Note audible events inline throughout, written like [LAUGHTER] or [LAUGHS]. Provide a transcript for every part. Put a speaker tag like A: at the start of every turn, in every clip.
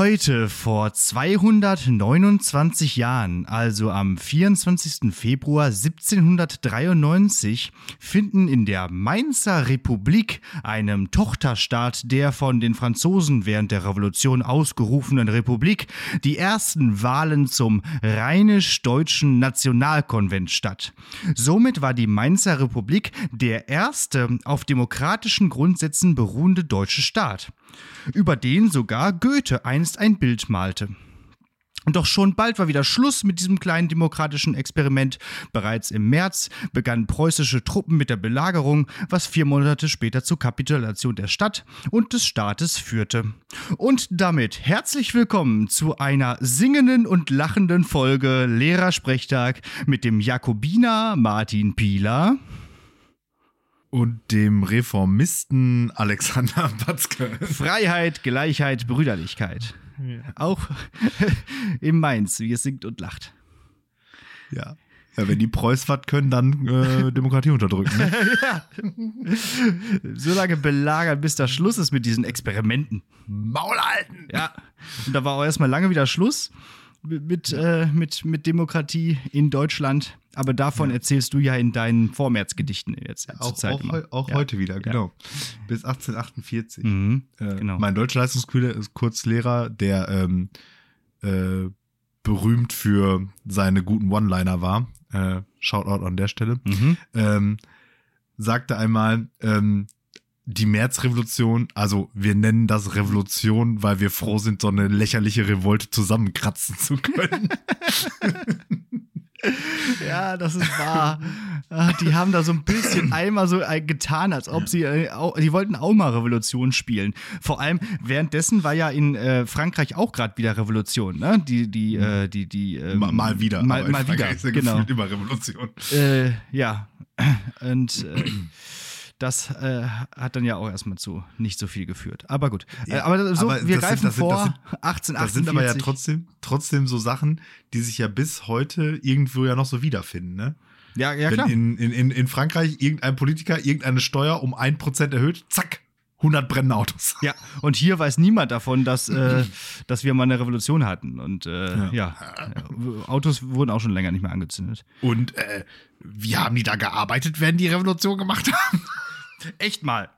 A: Heute vor 229 Jahren, also am 24. Februar 1793, finden in der Mainzer Republik, einem Tochterstaat der von den Franzosen während der Revolution ausgerufenen Republik, die ersten Wahlen zum Rheinisch-Deutschen Nationalkonvent statt. Somit war die Mainzer Republik der erste auf demokratischen Grundsätzen beruhende deutsche Staat über den sogar Goethe einst ein Bild malte. Doch schon bald war wieder Schluss mit diesem kleinen demokratischen Experiment. Bereits im März begannen preußische Truppen mit der Belagerung, was vier Monate später zur Kapitulation der Stadt und des Staates führte. Und damit herzlich willkommen zu einer singenden und lachenden Folge Lehrersprechtag mit dem Jakobiner Martin Pieler
B: und dem Reformisten Alexander [LAUGHS] Batzke.
A: Freiheit, Gleichheit, Brüderlichkeit. Ja. Auch [LAUGHS] im Mainz, wie es singt und lacht.
B: Ja. Ja, wenn die Preuß was können, dann äh, Demokratie unterdrücken. Ne? [LAUGHS] ja.
A: So lange belagern, bis da Schluss ist mit diesen Experimenten.
B: Maul halten!
A: Ja. Und da war auch erstmal lange wieder Schluss mit, äh, mit, mit Demokratie in Deutschland. Aber davon ja. erzählst du ja in deinen Vormärzgedichten jetzt. Ja,
B: auch, auch, auch ja. heute wieder, genau. Bis 1848. Mhm, äh, genau. Mein Deutschleistungskurzlehrer, der ähm, äh, berühmt für seine guten One-Liner war, äh, Shoutout an der Stelle, mhm. ähm, sagte einmal, ähm, die Märzrevolution, also wir nennen das Revolution, weil wir froh sind, so eine lächerliche Revolte zusammenkratzen zu können. [LAUGHS] [LAUGHS]
A: ja, das ist wahr. Ah, die haben da so ein bisschen [CLEARS THROAT] einmal so äh, getan, als ob sie, äh, die wollten auch mal Revolution spielen. Vor allem währenddessen war ja in äh, Frankreich auch gerade wieder Revolution, ne? Die, die, äh, die, die.
B: Ähm, mal, mal, wieder.
A: Mal, mal wieder.
B: Ist ja genau. Immer Revolution.
A: Äh, ja. Und [CLEARS THROAT] das äh, hat dann ja auch erstmal zu nicht so viel geführt. Aber gut. Ja, äh, aber so, aber wir greifen sind, vor das sind, 1848. Das sind
B: aber ja trotzdem, trotzdem so Sachen, die sich ja bis heute irgendwo ja noch so wiederfinden, ne?
A: Ja, ja, klar.
B: Wenn in, in, in Frankreich irgendein Politiker irgendeine Steuer um ein Prozent erhöht, zack, 100 brennende Autos.
A: Ja, und hier weiß niemand davon, dass, äh, [LAUGHS] dass wir mal eine Revolution hatten. Und äh, ja. ja. Autos wurden auch schon länger nicht mehr angezündet.
B: Und äh, wie haben die da gearbeitet, wenn die Revolution gemacht haben?
A: Echt mal.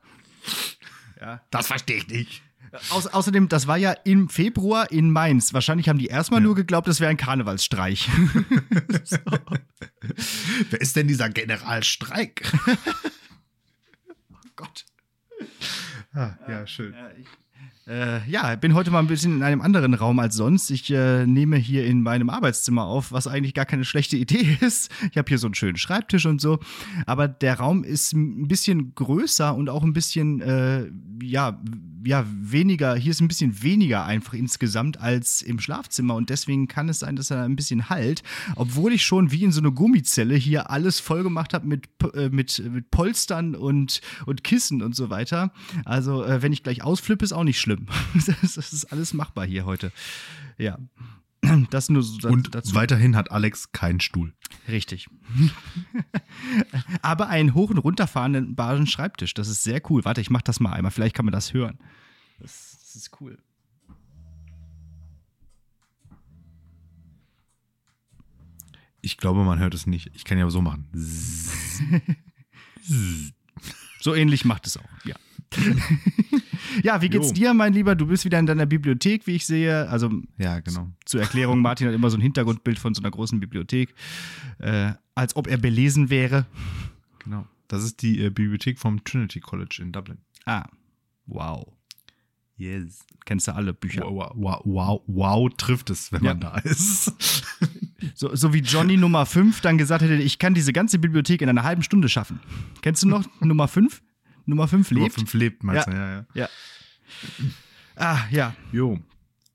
B: Ja. Das verstehe ich nicht.
A: Au außerdem, das war ja im Februar in Mainz. Wahrscheinlich haben die erstmal ja. nur geglaubt, das wäre ein Karnevalsstreich. [LAUGHS]
B: so. Wer ist denn dieser Generalstreik? [LAUGHS]
A: oh Gott.
B: Ah, ja, schön.
A: Ja, ich äh, ja, bin heute mal ein bisschen in einem anderen Raum als sonst. Ich äh, nehme hier in meinem Arbeitszimmer auf, was eigentlich gar keine schlechte Idee [LAUGHS] ist. Ich habe hier so einen schönen Schreibtisch und so. Aber der Raum ist ein bisschen größer und auch ein bisschen, äh, ja, ja, weniger, hier ist ein bisschen weniger einfach insgesamt als im Schlafzimmer. Und deswegen kann es sein, dass er ein bisschen halt. Obwohl ich schon wie in so eine Gummizelle hier alles vollgemacht habe mit, äh, mit, mit Polstern und, und Kissen und so weiter. Also, äh, wenn ich gleich ausflippe, ist auch nicht schlimm schlimm. [LAUGHS] Das ist alles machbar hier heute. Ja. Das nur so
B: Und dazu. weiterhin hat Alex keinen Stuhl.
A: Richtig. [LAUGHS] Aber einen hoch- und runterfahrenden Basen Schreibtisch. Das ist sehr cool. Warte, ich mach das mal einmal. Vielleicht kann man das hören. Das, das ist cool.
B: Ich glaube, man hört es nicht. Ich kann ja so machen. [LAUGHS]
A: so ähnlich macht es auch, ja. Ja, wie geht's jo. dir, mein Lieber? Du bist wieder in deiner Bibliothek, wie ich sehe. Also,
B: ja, genau.
A: Zur Erklärung: Martin hat immer so ein Hintergrundbild von so einer großen Bibliothek, äh, als ob er belesen wäre.
B: Genau. Das ist die äh, Bibliothek vom Trinity College in Dublin.
A: Ah, wow.
B: Yes.
A: Kennst du alle Bücher?
B: Wow, wow, wow, wow trifft es, wenn ja. man da ist. [LAUGHS]
A: so, so wie Johnny Nummer 5 dann gesagt hätte, ich kann diese ganze Bibliothek in einer halben Stunde schaffen. Kennst du noch Nummer 5? Nummer 5 lebt. Nummer
B: 5 lebt, meinst
A: ja.
B: du? Ja, ja.
A: ja. Ah, ja.
B: Jo.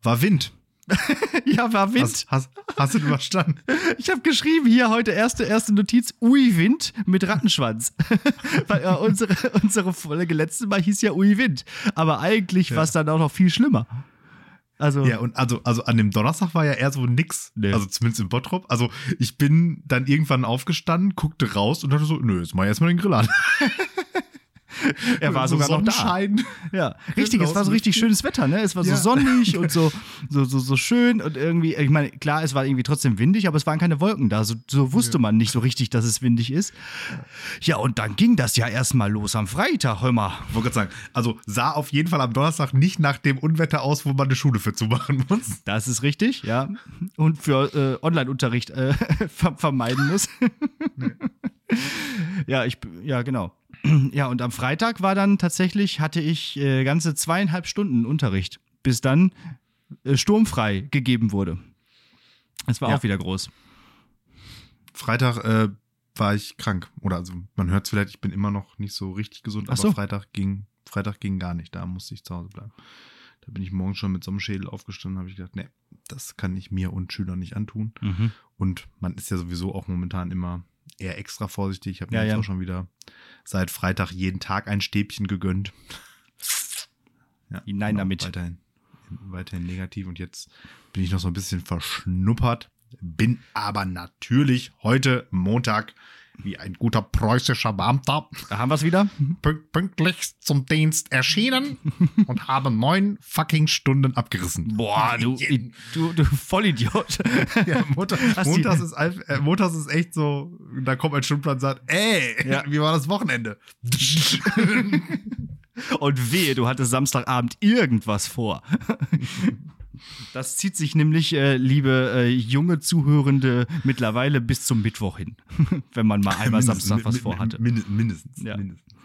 B: War Wind. [LAUGHS]
A: ja, war Wind.
B: Hast, hast, hast du überstanden? [LAUGHS]
A: Ich habe geschrieben hier heute erste erste Notiz Ui Wind mit Rattenschwanz. [LAUGHS] Weil äh, unsere, unsere Folge letztes Mal hieß ja Ui Wind. Aber eigentlich ja. war es dann auch noch viel schlimmer.
B: Also ja, und also, also an dem Donnerstag war ja eher so nix. Nee. Also zumindest im Bottrop. Also ich bin dann irgendwann aufgestanden, guckte raus und dachte so, nö, jetzt mach ich erstmal den Grill an. [LAUGHS]
A: er war sogar noch da. Ja, [LAUGHS] richtig, es war so richtig schönes Wetter, ne? Es war so ja. sonnig und so, [LAUGHS] so, so, so schön und irgendwie, ich meine, klar, es war irgendwie trotzdem windig, aber es waren keine Wolken da. So, so wusste ja. man nicht so richtig, dass es windig ist. Ja, und dann ging das ja erstmal los am Freitag, hör mal.
B: Ich wollte gerade sagen, also sah auf jeden Fall am Donnerstag nicht nach dem Unwetter aus, wo man eine Schule für zumachen muss.
A: Das ist richtig, ja. Und für äh, Online-Unterricht äh, vermeiden muss. Nee. ja, ich, ja, genau. [CLEARS THROAT] Ja, und am Freitag war dann tatsächlich, hatte ich äh, ganze zweieinhalb Stunden Unterricht, bis dann äh, sturmfrei gegeben wurde. Es war ja. auch wieder groß.
B: Freitag äh, war ich krank. Oder also man hört es vielleicht, ich bin immer noch nicht so richtig gesund, aber so. Freitag ging, Freitag ging gar nicht. Da musste ich zu Hause bleiben. Da bin ich morgen schon mit so einem Schädel aufgestanden, habe ich gedacht, nee, das kann ich mir und Schülern nicht antun. Mhm. Und man ist ja sowieso auch momentan immer eher extra vorsichtig. Ich habe mir ja, jetzt ja. auch schon wieder seit Freitag jeden Tag ein Stäbchen gegönnt.
A: Ja, Hinein genau, damit.
B: Weiterhin, weiterhin negativ und jetzt bin ich noch so ein bisschen verschnuppert. Bin aber natürlich heute Montag wie ein guter preußischer Beamter.
A: Da haben wir es wieder.
B: Pünktlich zum Dienst erschienen [LAUGHS] und habe neun fucking Stunden abgerissen.
A: Boah, du, du, du Vollidiot. [LAUGHS]
B: Ja, Montag, [LAUGHS] Montags, ist, äh, Montags ist echt so, da kommt ein Stundenplan und sagt, ey, ja. wie war das Wochenende?
A: und wehe, du hattest Samstagabend irgendwas vor. Das zieht sich nämlich, äh, liebe äh, junge Zuhörende, mittlerweile bis zum Mittwoch hin, [LAUGHS] wenn man mal einmal [LAUGHS] Samstag was vorhatte.
B: Mindestens. Ja. mindestens.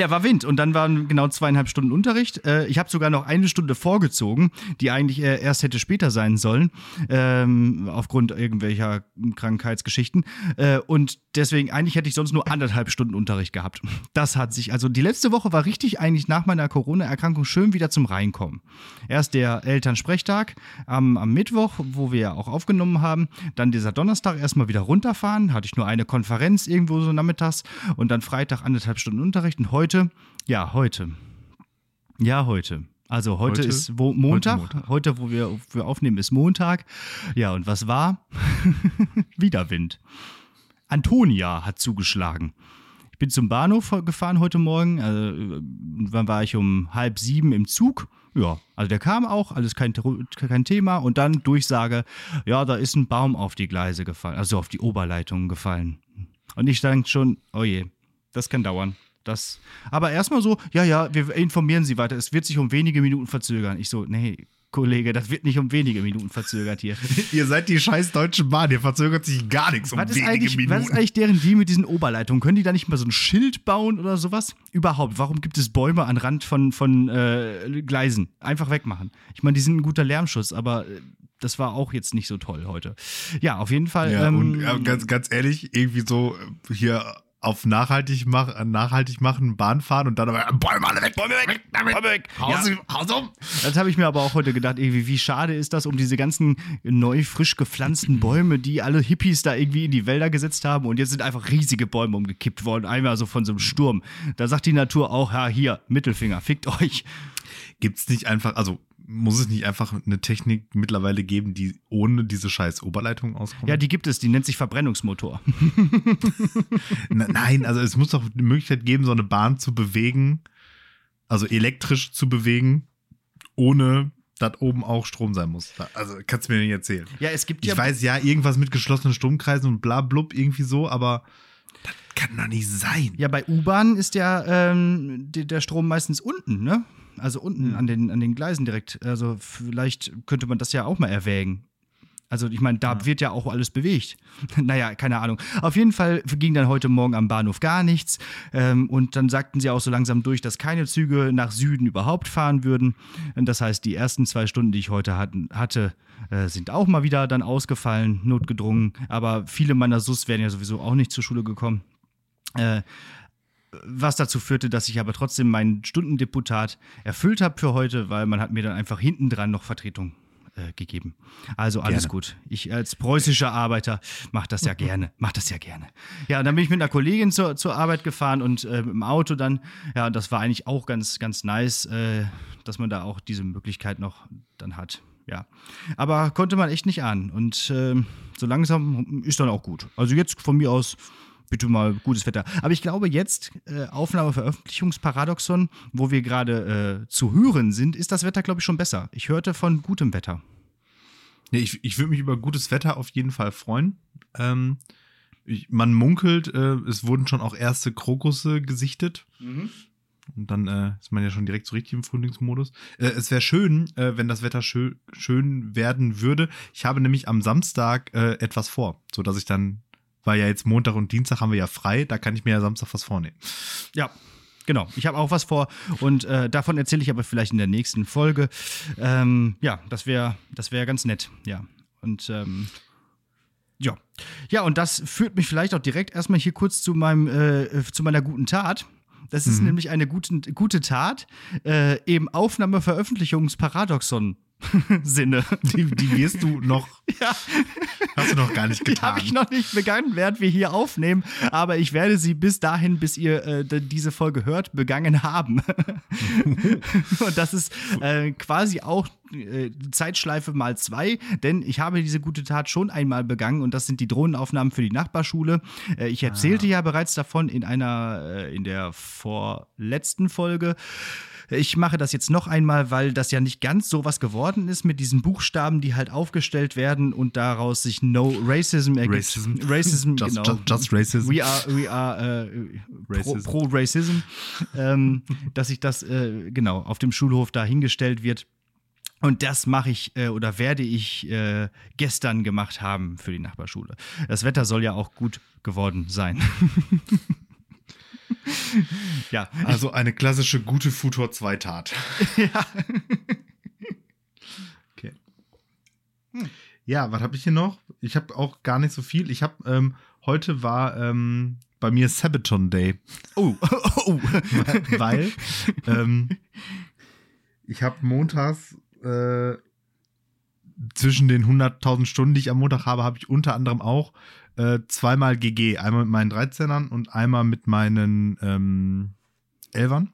A: Ja, war Wind und dann waren genau zweieinhalb Stunden Unterricht. Äh, ich habe sogar noch eine Stunde vorgezogen, die eigentlich äh, erst hätte später sein sollen, ähm, aufgrund irgendwelcher Krankheitsgeschichten. Äh, und deswegen, eigentlich hätte ich sonst nur anderthalb Stunden Unterricht gehabt. Das hat sich, also die letzte Woche war richtig eigentlich nach meiner Corona-Erkrankung schön wieder zum Reinkommen. Erst der Elternsprechtag am, am Mittwoch, wo wir ja auch aufgenommen haben. Dann dieser Donnerstag erstmal wieder runterfahren. Hatte ich nur eine Konferenz irgendwo so nachmittags und dann Freitag anderthalb Stunden Unterricht. Und heute, ja, heute. Ja, heute. Also heute, heute ist wo, Montag. Heute, Montag. heute, wo wir, wir aufnehmen, ist Montag. Ja, und was war? [LAUGHS] Wieder Wind. Antonia hat zugeschlagen. Ich bin zum Bahnhof gefahren heute Morgen. Also, wann war ich um halb sieben im Zug? Ja, also der kam auch, alles kein, kein Thema. Und dann Durchsage, ja, da ist ein Baum auf die Gleise gefallen, also auf die Oberleitung gefallen. Und ich denke schon, oh je, das kann dauern. Das, aber erstmal so, ja, ja, wir informieren Sie weiter. Es wird sich um wenige Minuten verzögern. Ich so, nee, Kollege, das wird nicht um wenige Minuten verzögert hier. [LAUGHS]
B: ihr seid die scheiß Deutsche Bahn, hier verzögert sich gar nichts um was wenige Minuten.
A: Was ist eigentlich deren Deal mit diesen Oberleitungen? Können die da nicht mal so ein Schild bauen oder sowas? Überhaupt, warum gibt es Bäume an Rand von, von äh, Gleisen? Einfach wegmachen. Ich meine, die sind ein guter Lärmschutz, aber äh, das war auch jetzt nicht so toll heute. Ja, auf jeden Fall.
B: Ja, ähm, und ja, ganz, ganz ehrlich, irgendwie so äh, hier auf nachhaltig, mach, nachhaltig machen, Bahn fahren und dann aber Bäume alle weg, Bäume weg, Bäume weg. Haus,
A: ja. Haus um. Das habe ich mir aber auch heute gedacht, irgendwie, wie schade ist das um diese ganzen neu frisch gepflanzten Bäume, die alle Hippies da irgendwie in die Wälder gesetzt haben und jetzt sind einfach riesige Bäume umgekippt worden, einmal so von so einem Sturm. Da sagt die Natur auch, ja, hier, Mittelfinger, fickt euch.
B: Gibt's nicht einfach, also muss es nicht einfach eine Technik mittlerweile geben, die ohne diese scheiß Oberleitung auskommt?
A: Ja, die gibt es, die nennt sich Verbrennungsmotor. [LAUGHS]
B: Nein, also es muss doch eine Möglichkeit geben, so eine Bahn zu bewegen, also elektrisch zu bewegen, ohne dass oben auch Strom sein muss. Also kannst du mir nicht erzählen.
A: Ja, es gibt
B: ja. Ich weiß ja, irgendwas mit geschlossenen Stromkreisen und bla blub irgendwie so, aber das kann doch nicht sein.
A: Ja, bei U-Bahnen ist ja ähm, der Strom meistens unten, ne? Also unten mhm. an, den, an den Gleisen direkt. Also vielleicht könnte man das ja auch mal erwägen. Also ich meine, da ja. wird ja auch alles bewegt. [LAUGHS] naja, keine Ahnung. Auf jeden Fall ging dann heute Morgen am Bahnhof gar nichts. Ähm, und dann sagten sie auch so langsam durch, dass keine Züge nach Süden überhaupt fahren würden. Das heißt, die ersten zwei Stunden, die ich heute hatten, hatte, äh, sind auch mal wieder dann ausgefallen, notgedrungen. Aber viele meiner SUS wären ja sowieso auch nicht zur Schule gekommen. Äh, was dazu führte, dass ich aber trotzdem mein Stundendeputat erfüllt habe für heute, weil man hat mir dann einfach hinten dran noch Vertretung äh, gegeben. Also alles gerne. gut. Ich als preußischer Arbeiter mache das ja gerne. Mach das ja gerne. Ja, und dann bin ich mit einer Kollegin zur, zur Arbeit gefahren und äh, im Auto dann, ja, das war eigentlich auch ganz, ganz nice, äh, dass man da auch diese Möglichkeit noch dann hat. Ja. Aber konnte man echt nicht ahnen. Und äh, so langsam ist dann auch gut. Also jetzt von mir aus bitte mal gutes Wetter. Aber ich glaube, jetzt, äh, Aufnahme-Veröffentlichungsparadoxon, wo wir gerade äh, zu hören sind, ist das Wetter, glaube ich, schon besser. Ich hörte von gutem Wetter.
B: Nee, ich, ich würde mich über gutes Wetter auf jeden Fall freuen. Ähm, ich, man munkelt, äh, es wurden schon auch erste Krokusse gesichtet. Mhm. Und dann äh, ist man ja schon direkt so richtig im Frühlingsmodus. Äh, es wäre schön, äh, wenn das Wetter schön, schön werden würde. Ich habe nämlich am Samstag äh, etwas vor, so dass ich dann, weil ja jetzt Montag und Dienstag haben wir ja frei, da kann ich mir ja Samstag was vornehmen.
A: Ja, Genau, ich habe auch was vor und äh, davon erzähle ich aber vielleicht in der nächsten Folge. Ähm, ja, das wäre das wär ganz nett, ja. Und ähm, ja. Ja, und das führt mich vielleicht auch direkt erstmal hier kurz zu meinem, äh, zu meiner guten Tat. Das ist mhm. nämlich eine gute, gute Tat äh, im Aufnahme-Veröffentlichungsparadoxon. [LAUGHS] Sinne.
B: Die, die wirst du noch. [LAUGHS] Ja. Hast du noch gar nicht getan.
A: Die habe ich noch nicht begangen, während wir hier aufnehmen. Aber ich werde sie bis dahin, bis ihr äh, diese Folge hört, begangen haben. [LAUGHS] Und das ist äh, quasi auch äh, Zeitschleife mal zwei, denn ich habe diese gute Tat schon einmal begangen und das sind die Drohnenaufnahmen für die Nachbarschule. Äh, ich erzählte ah. ja bereits davon in einer, äh, in der vorletzten Folge. Ich mache das jetzt noch einmal, weil das ja nicht ganz so was geworden ist mit diesen Buchstaben, die halt aufgestellt werden und daraus sich No Racism ergibt.
B: Racism.
A: Racism,
B: just, genau. Just, just, Racism.
A: We are, we are äh, Racism. pro, pro Racism. ähm, dass sich das, äh, genau, auf dem Schulhof da hingestellt wird. Und das mache ich äh, oder werde ich äh, gestern gemacht haben für die Nachbarschule. Das Wetter soll ja auch gut geworden sein. [LAUGHS]
B: ja. Also eine klassische gute Futur 2 Tat. [LAUGHS] ja. okay. Hm. Ja, was habe ich hier noch? Ich habe auch gar nicht so viel. Ich habe ähm, heute war ähm, bei mir Sabaton Day.
A: Oh, [LAUGHS] oh.
B: weil ähm, ich habe montags äh, zwischen den 100.000 Stunden, die ich am Montag habe, habe ich unter anderem auch äh, zweimal GG. Einmal mit meinen 13ern und einmal mit meinen ähm, Elfern.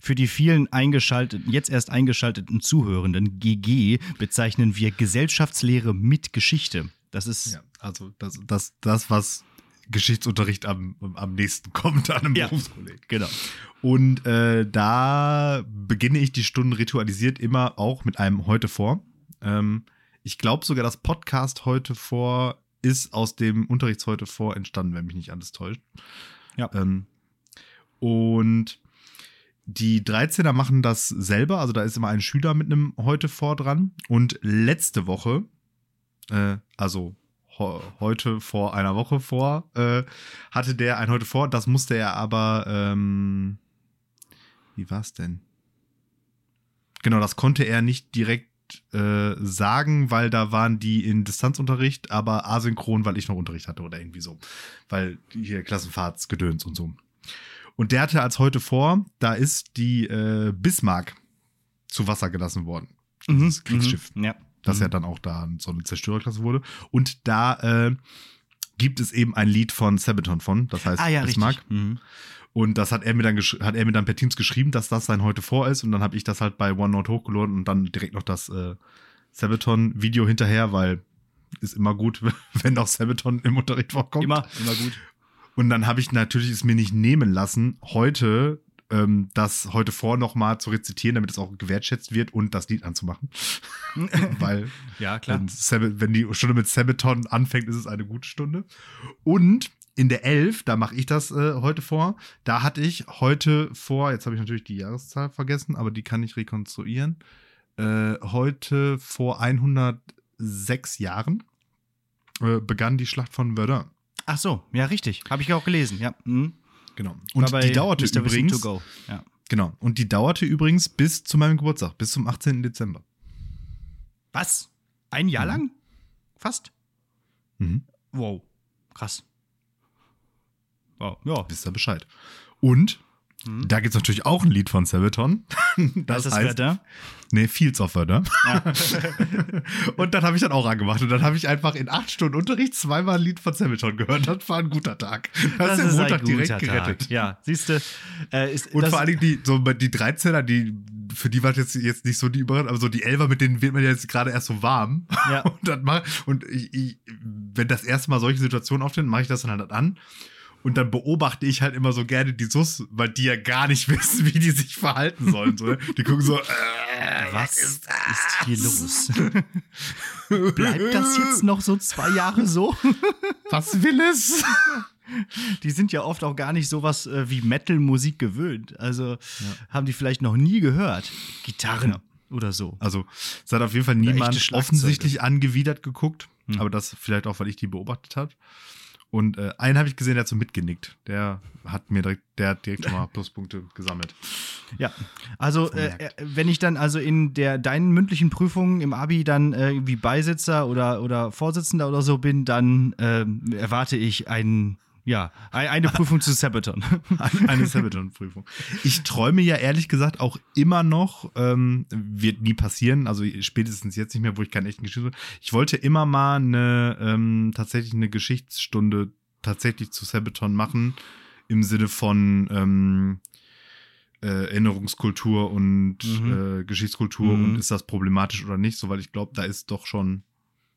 A: Für die vielen eingeschalteten, jetzt erst eingeschalteten Zuhörenden, GG bezeichnen wir Gesellschaftslehre mit Geschichte. Das ist.
B: Ja, also das, das, das was Geschichtsunterricht am, am nächsten kommt an einem ja, Berufskolleg.
A: Genau.
B: Und äh, da beginne ich die Stunden ritualisiert immer auch mit einem heute vor. Ähm, ich glaube sogar, das Podcast heute vor ist aus dem Unterrichts heute vor entstanden, wenn mich nicht alles täuscht.
A: Ja.
B: Ähm, und die 13er machen das selber, also da ist immer ein Schüler mit einem heute vor dran. Und letzte Woche, äh, also heute vor einer Woche vor, äh, hatte der ein heute vor. Das musste er aber, ähm, wie war's denn? Genau, das konnte er nicht direkt äh, sagen, weil da waren die in Distanzunterricht, aber asynchron, weil ich noch Unterricht hatte oder irgendwie so. Weil hier Klassenfahrtsgedöns und so. Und der hatte als heute vor, da ist die äh, Bismarck zu Wasser gelassen worden.
A: Mhm,
B: das Kriegsschiff.
A: Mhm, ja.
B: Das ja mhm. dann auch da so eine Zerstörerklasse wurde. Und da äh, gibt es eben ein Lied von Sabaton von, das heißt
A: ah, ja,
B: Bismarck. Mhm. Und das hat er mir dann hat er mir dann per Teams geschrieben, dass das sein heute vor ist. Und dann habe ich das halt bei OneNote hochgeladen und dann direkt noch das äh, Sabaton-Video hinterher, weil ist immer gut, [LAUGHS] wenn auch Sabaton im Unterricht vorkommt.
A: Immer, immer gut.
B: Und dann habe ich natürlich es mir nicht nehmen lassen, heute ähm, das heute vor nochmal zu rezitieren, damit es auch gewertschätzt wird und das Lied anzumachen. [LAUGHS] [LAUGHS] Weil,
A: ja, klar.
B: Wenn, wenn die Stunde mit Sabaton anfängt, ist es eine gute Stunde. Und in der 11, da mache ich das äh, heute vor, da hatte ich heute vor, jetzt habe ich natürlich die Jahreszahl vergessen, aber die kann ich rekonstruieren, äh, heute vor 106 Jahren äh, begann die Schlacht von Verdun.
A: Ach so, ja, richtig. Habe ich auch gelesen, ja. Mhm.
B: Genau. Und die dauerte Mr. übrigens. Ja. Genau. Und die dauerte übrigens bis zu meinem Geburtstag, bis zum 18. Dezember.
A: Was? Ein Jahr mhm. lang? Fast?
B: Mhm.
A: Wow. Krass.
B: Oh, ja. Wisst ihr Bescheid. Und hm. da gibt es natürlich auch ein Lied von Sabaton. [LAUGHS]
A: Das, das heißt, Wetter?
B: Nee, Fields of Weather. Ja. [LAUGHS] und dann habe ich dann auch angemacht. Und dann habe ich einfach in acht Stunden Unterricht zweimal ein Lied von Sabaton gehört. Das war ein guter Tag.
A: Das, das ist der Montag direkt gerettet. Tag. Ja, siehst du. Äh,
B: und vor allen Dingen die, so die 13er, die, für die war jetzt, jetzt nicht so die Überraschung, aber so die Elfer, mit denen wird man jetzt gerade erst so warm.
A: Ja. [LAUGHS]
B: Und, dann mach, und ich, ich, wenn das erste Mal solche Situationen auftreten, mache ich das dann halt an. Und dann beobachte ich halt immer so gerne die Sus, weil die ja gar nicht [LAUGHS] wissen, wie die sich verhalten sollen. So, ne? Die gucken so, äh,
A: was ist, ist hier los? Bleibt das jetzt noch so zwei Jahre so? [LAUGHS]
B: was will es?
A: Die sind ja oft auch gar nicht sowas äh, wie Metal-Musik gewöhnt. Also ja. haben die vielleicht noch nie gehört. Gitarren ja. oder so.
B: Also es hat auf jeden Fall niemand offensichtlich angewidert geguckt. Hm. Aber das vielleicht auch, weil ich die beobachtet habe. Und äh, einen habe ich gesehen, der hat so mitgenickt. Der hat mir direkt, der hat direkt schon mal Pluspunkte gesammelt.
A: Ja, also äh, äh, wenn ich dann also in der deinen mündlichen Prüfungen im Abi dann äh, irgendwie Beisitzer oder, oder Vorsitzender oder so bin, dann äh, erwarte ich einen ja, eine Prüfung zu Sabaton. [LAUGHS]
B: eine Sabaton-Prüfung. Ich träume ja ehrlich gesagt auch immer noch, ähm, wird nie passieren, also spätestens jetzt nicht mehr, wo ich keinen echten Geschichte. Ich wollte immer mal eine ähm, tatsächlich eine Geschichtsstunde tatsächlich zu Sabaton machen, im Sinne von ähm, äh, Erinnerungskultur und mhm. äh, Geschichtskultur mhm. und ist das problematisch oder nicht, so weil ich glaube, da ist doch schon,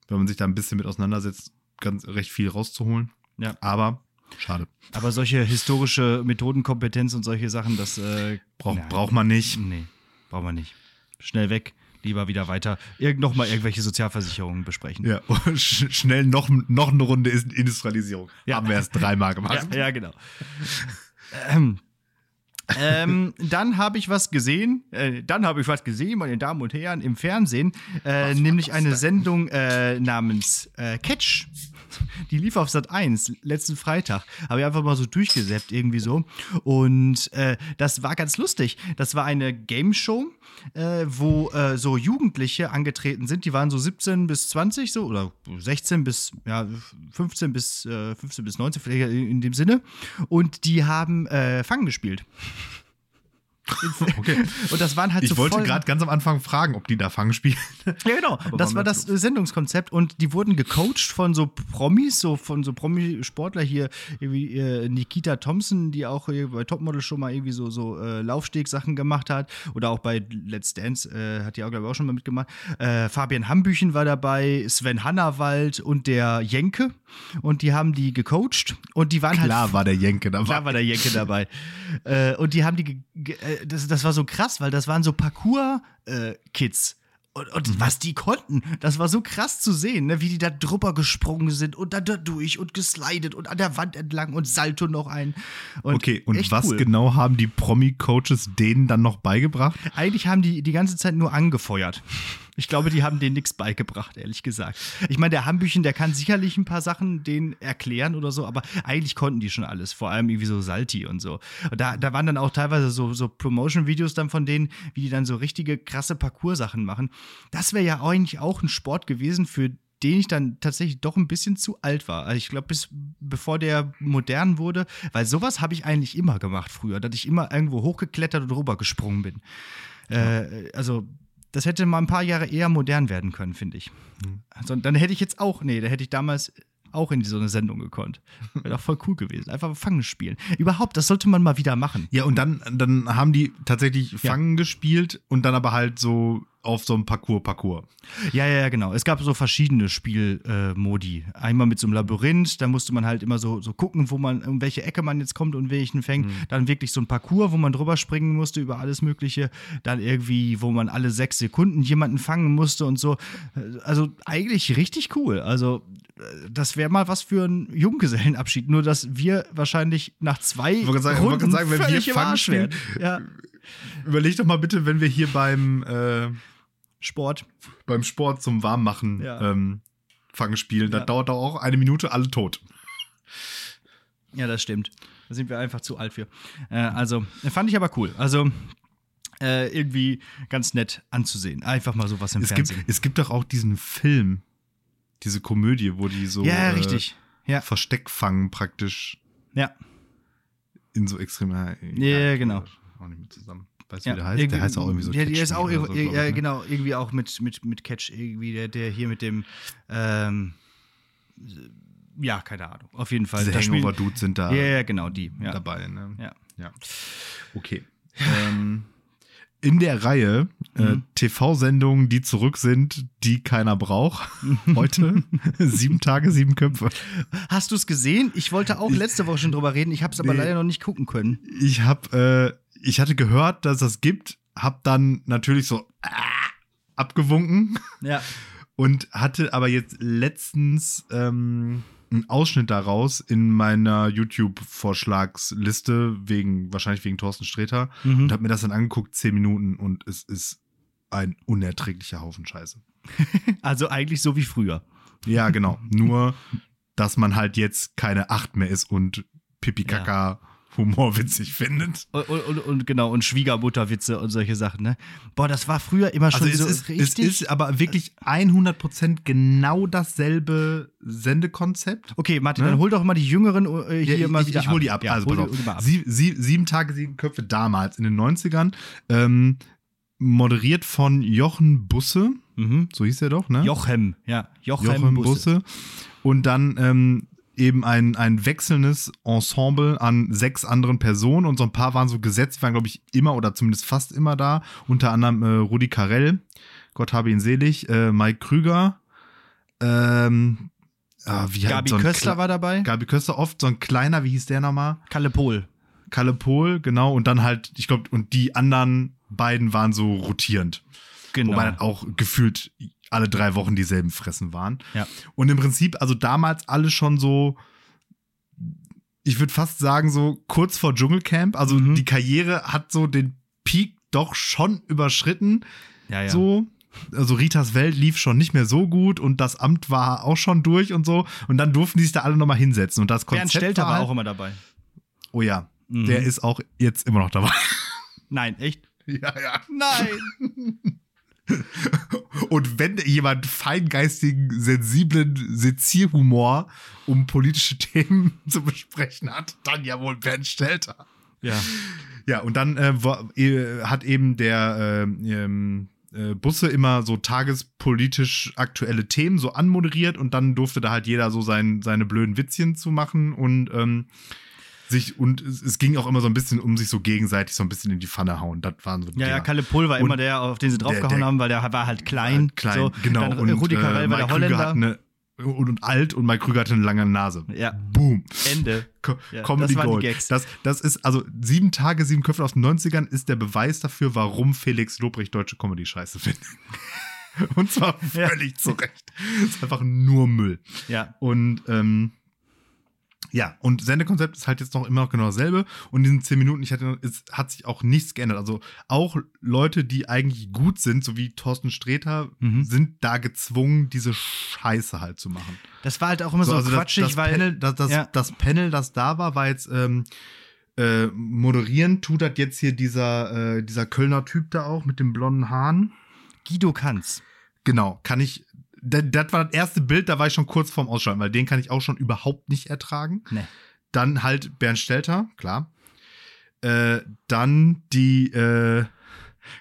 B: wenn man sich da ein bisschen mit auseinandersetzt, ganz recht viel rauszuholen. Ja. Aber Schade.
A: Aber solche historische Methodenkompetenz und solche Sachen, das äh,
B: Brauch, braucht man nicht.
A: Nee, braucht man nicht. Schnell weg, lieber wieder weiter. Irgend noch mal irgendwelche Sozialversicherungen besprechen.
B: Ja, [LAUGHS] schnell noch, noch eine Runde Industrialisierung. Ja. Haben wir erst dreimal gemacht.
A: Ja, ja genau. ähm, ähm, dann habe ich was gesehen, äh, dann habe ich was gesehen, meine Damen und Herren, im Fernsehen, äh, nämlich eine? Sendung äh, namens äh, Catch. [LAUGHS] Die lief auf Sat 1 letzten Freitag. Habe ich einfach mal so durchgesäppt, irgendwie so. Und äh, das war ganz lustig. Das war eine Game Show, äh, wo äh, so Jugendliche angetreten sind. Die waren so 17 bis 20 so oder 16 bis ja, 15 bis äh, 15 bis 19 vielleicht in dem Sinne. Und die haben äh, Fangen gespielt. [LAUGHS]
B: Okay. Und das waren halt ich so wollte gerade ganz am Anfang fragen, ob die da Fangen spielen. [LAUGHS]
A: Ja, genau. das war das los? Sendungskonzept und die wurden gecoacht von so Promis, so von so Promisportler hier, wie äh, Nikita Thompson, die auch bei Topmodel schon mal irgendwie so, so äh, Laufsteg-Sachen gemacht hat. Oder auch bei Let's Dance äh, hat die auch, glaube ich, auch schon mal mitgemacht. Äh, Fabian Hambüchen war dabei, Sven Hannawald und der Jenke. Und die haben die gecoacht und die waren
B: klar
A: halt.
B: Klar war der Jenke dabei.
A: Klar war der Jenke dabei. Äh, und die haben die. Das, das war so krass, weil das waren so Parcours-Kids. Äh, und, und mhm. was die konnten, das war so krass zu sehen, ne? wie die da drüber gesprungen sind und dann da durch und geslidet und an der Wand entlang und Salto noch ein.
B: Und okay, und was cool. genau haben die Promi-Coaches denen dann noch beigebracht?
A: Eigentlich haben die die ganze Zeit nur angefeuert. Ich glaube, die haben denen nichts beigebracht, ehrlich gesagt. Ich meine, der Hambüchen, der kann sicherlich ein paar Sachen denen erklären oder so, aber eigentlich konnten die schon alles. Vor allem irgendwie so Salti und so. Und da, da waren dann auch teilweise so, so Promotion-Videos dann von denen, wie die dann so richtige krasse Parcours-Sachen machen. Das wäre ja eigentlich auch ein Sport gewesen, für den ich dann tatsächlich doch ein bisschen zu alt war. Also ich glaube, bis bevor der modern wurde, weil sowas habe ich eigentlich immer gemacht früher, dass ich immer irgendwo hochgeklettert und rübergesprungen bin. Äh, also das hätte mal ein paar Jahre eher modern werden können, finde ich. Mhm. Also, dann hätte ich jetzt auch, nee, da hätte ich damals auch in so eine Sendung gekonnt. Wäre doch voll cool gewesen. Einfach Fangen spielen. Überhaupt, das sollte man mal wieder machen.
B: Ja, und dann, dann haben die tatsächlich Fangen ja. gespielt und dann aber halt so auf so einem Parcours, Parcours.
A: Ja, ja, ja, genau. Es gab so verschiedene Spielmodi. Äh, Einmal mit so einem Labyrinth, da musste man halt immer so, so gucken, wo man, um welche Ecke man jetzt kommt und welchen fängt. Mhm. Dann wirklich so ein Parcours, wo man drüber springen musste über alles Mögliche. Dann irgendwie, wo man alle sechs Sekunden jemanden fangen musste und so. Also eigentlich richtig cool. Also das wäre mal was für einen Junggesellenabschied. Nur, dass wir wahrscheinlich nach zwei
B: ich sagen, Runden sagen, wenn wir fangen werden. [LAUGHS] Ja. Überleg doch mal bitte, wenn wir hier beim äh,
A: Sport.
B: Beim Sport zum Warmmachen ja. ähm, Fangen spielen. Das ja. dauert auch eine Minute, alle tot.
A: Ja, das stimmt. Da sind wir einfach zu alt für. Äh, also, fand ich aber cool. Also, äh, irgendwie ganz nett anzusehen. Einfach mal sowas im
B: es
A: Fernsehen.
B: Gibt, es gibt doch auch diesen Film, diese Komödie, wo die so
A: ja, richtig.
B: Äh, ja. Versteck fangen praktisch.
A: Ja.
B: In so extrem.
A: Ja, ja genau.
B: Auch nicht mit zusammen. Weißt du, ja, wie der heißt? Der heißt auch irgendwie so.
A: Ja, der ist auch so, ja, ne? genau, irgendwie auch mit, mit, mit Catch, irgendwie, der, der hier mit dem, ähm, ja, keine Ahnung. Auf jeden Fall.
B: Diese Hangover-Dudes sind da.
A: Ja, ja, genau, die. Ja.
B: Dabei, ne?
A: Ja.
B: Ja. Okay. ähm, in der Reihe äh, mhm. TV-Sendungen, die zurück sind, die keiner braucht. [LAUGHS] Heute sieben Tage, sieben Köpfe.
A: Hast du es gesehen? Ich wollte auch letzte Woche schon drüber reden. Ich habe es aber nee, leider noch nicht gucken können.
B: Ich habe, äh, ich hatte gehört, dass das gibt, habe dann natürlich so äh, abgewunken.
A: Ja.
B: Und hatte aber jetzt letztens ähm, einen Ausschnitt daraus in meiner YouTube-Vorschlagsliste, wegen, wahrscheinlich wegen Thorsten Sträter, mhm. und habe mir das dann angeguckt, zehn Minuten, und es ist ein unerträglicher Haufen Scheiße. [LAUGHS]
A: also eigentlich so wie früher.
B: Ja, genau. [LAUGHS] Nur, dass man halt jetzt keine Acht mehr ist und Pipi Kaka. Ja. Humor witzig findet.
A: Und, und, und, genau, und Schwiegermutterwitze und solche Sachen, ne? Boah, das war früher immer schon also
B: so ist, richtig. Es ist aber wirklich 100% genau dasselbe Sendekonzept.
A: Okay, Martin, ne? dann hol doch mal die Jüngeren äh, hier
B: ja,
A: mal
B: ich, wieder Ich hol die ab. Ja, also, pass auf. ab. Sie, sie, sieben Tage, sieben Köpfe damals in den 90ern. Ähm, moderiert von Jochen Busse. Mhm. So hieß er doch, ne?
A: Jochem, ja.
B: Jochem, Jochem Busse. Busse. Und dann ähm, eben ein, ein wechselndes Ensemble an sechs anderen Personen und so ein paar waren so gesetzt, waren, glaube ich, immer oder zumindest fast immer da. Unter anderem äh, Rudi Carell, Gott habe ihn selig, äh, Mike Krüger, ähm,
A: ah, wie Gabi so Köster war dabei.
B: Gabi Köster, oft so ein kleiner, wie hieß der nochmal?
A: Kalle Pohl.
B: Kalle Pohl, genau. Und dann halt, ich glaube, und die anderen beiden waren so rotierend. Genau. Wobei dann auch gefühlt alle drei Wochen dieselben Fressen waren.
A: Ja.
B: Und im Prinzip, also damals alle schon so, ich würde fast sagen, so kurz vor Dschungelcamp. Also mhm. die Karriere hat so den Peak doch schon überschritten.
A: Ja, ja.
B: So. Also Ritas Welt lief schon nicht mehr so gut und das Amt war auch schon durch und so. Und dann durften die sich da alle nochmal hinsetzen. Und das Konzept
A: Bernd Stelter war, halt, war auch immer dabei.
B: Oh ja, mhm. der ist auch jetzt immer noch dabei. [LAUGHS]
A: Nein, echt?
B: Ja, ja.
A: Nein. [LAUGHS]
B: Und wenn jemand feingeistigen, sensiblen Sezierhumor, um politische [LAUGHS] Themen zu besprechen hat, dann ja wohl Bernd Stelter.
A: Ja.
B: Ja, und dann äh, war, äh, hat eben der äh, ähm, äh, Busse immer so tagespolitisch aktuelle Themen so anmoderiert und dann durfte da halt jeder so sein, seine blöden Witzchen zu machen und ähm, sich und es ging auch immer so ein bisschen um sich so gegenseitig so ein bisschen in die Pfanne hauen. Das waren so
A: die Ja, ja, Kalle Pull war und immer der, auf den sie draufgehauen der, der, haben, weil der war halt klein.
B: klein, so. genau.
A: Dann und Rudi Carell äh, war der Holländer.
B: Eine, und, und, alt und Mike Krüger hatte eine lange Nase.
A: Ja.
B: Boom.
A: Ende.
B: Co ja, Comedy das Gold. Das, das ist, also sieben Tage, sieben Köpfe aus den 90ern ist der Beweis dafür, warum Felix Lobrecht deutsche Comedy scheiße findet. [LAUGHS] und zwar völlig ja. zu Recht. ist einfach nur Müll.
A: Ja.
B: Und ähm, ja, und Sendekonzept ist halt jetzt noch immer noch genau dasselbe. Und in diesen zehn Minuten ich hatte, es hat sich auch nichts geändert. Also auch Leute, die eigentlich gut sind, so wie Thorsten Sträter, mhm. sind da gezwungen, diese Scheiße halt zu machen.
A: Das war halt auch immer so, so also quatschig,
B: das, das
A: weil.
B: Panel, das, das, ja. das, Panel, das da war, war jetzt. Ähm, äh, moderieren tut das jetzt hier dieser, äh, dieser Kölner Typ da auch mit dem blonden Haaren.
A: Guido Kanz.
B: Genau, kann ich das, das war das erste Bild, da war ich schon kurz vorm Ausschalten, weil den kann ich auch schon überhaupt nicht ertragen.
A: Nee.
B: Dann halt Bernd Stelter, klar. Äh, dann die äh,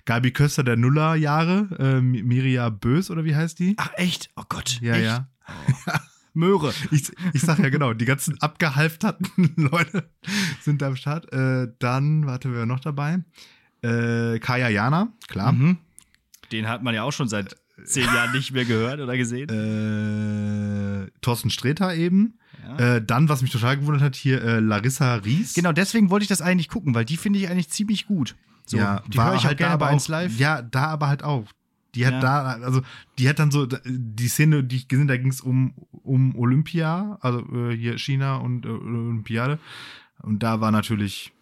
B: Gabi Köster der Nullerjahre, äh, Miria Bös oder wie heißt die?
A: Ach echt? Oh Gott.
B: Ja,
A: echt?
B: ja.
A: Oh. [LAUGHS] Möhre.
B: Ich, ich sag ja genau, die ganzen abgehalfterten [LAUGHS] Leute sind da am Start. Äh, dann, warte, wer noch dabei? Äh, Kaya Jana, klar. Mhm.
A: Den hat man ja auch schon seit zehn Jahren nicht mehr gehört oder gesehen.
B: Äh, Thorsten Sträter eben. Ja. Äh, dann, was mich total gewundert hat, hier äh, Larissa Ries.
A: Genau, deswegen wollte ich das eigentlich gucken, weil die finde ich eigentlich ziemlich gut.
B: So,
A: ja,
B: die höre ich halt auch gerne bei uns live. Ja, da aber halt auch. Die hat ja. da, also die hat dann so die Szene, die ich gesehen, da ging es um, um Olympia, also äh, hier China und äh, Olympiade. Und da war natürlich,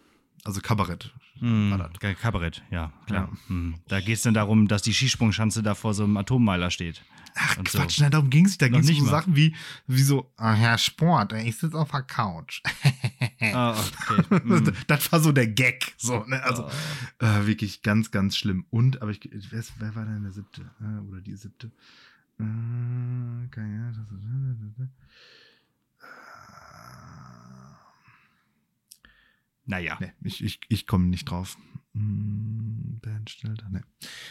B: also Kabarett.
A: Mm, Kabarett, ja, klar. Ja. Mm. Da geht es dann darum, dass die Skisprungschanze da vor so einem Atommeiler steht.
B: Ach und Quatsch, so. nein, darum ging es nicht. Da ging es um Sachen wie, wie so, ah, Herr Sport, ich sitze auf der Couch.
A: oh, [LAUGHS] okay. mm.
B: Das war so der Gag. So, ne? Also oh. äh, wirklich ganz, ganz schlimm. Und, aber ich, wer, wer war denn der siebte? Äh, oder die siebte? Äh, keine Ahnung.
A: Naja.
B: Nee, ich, ich, ich komme nicht drauf. Hm, Bandstelter, ne.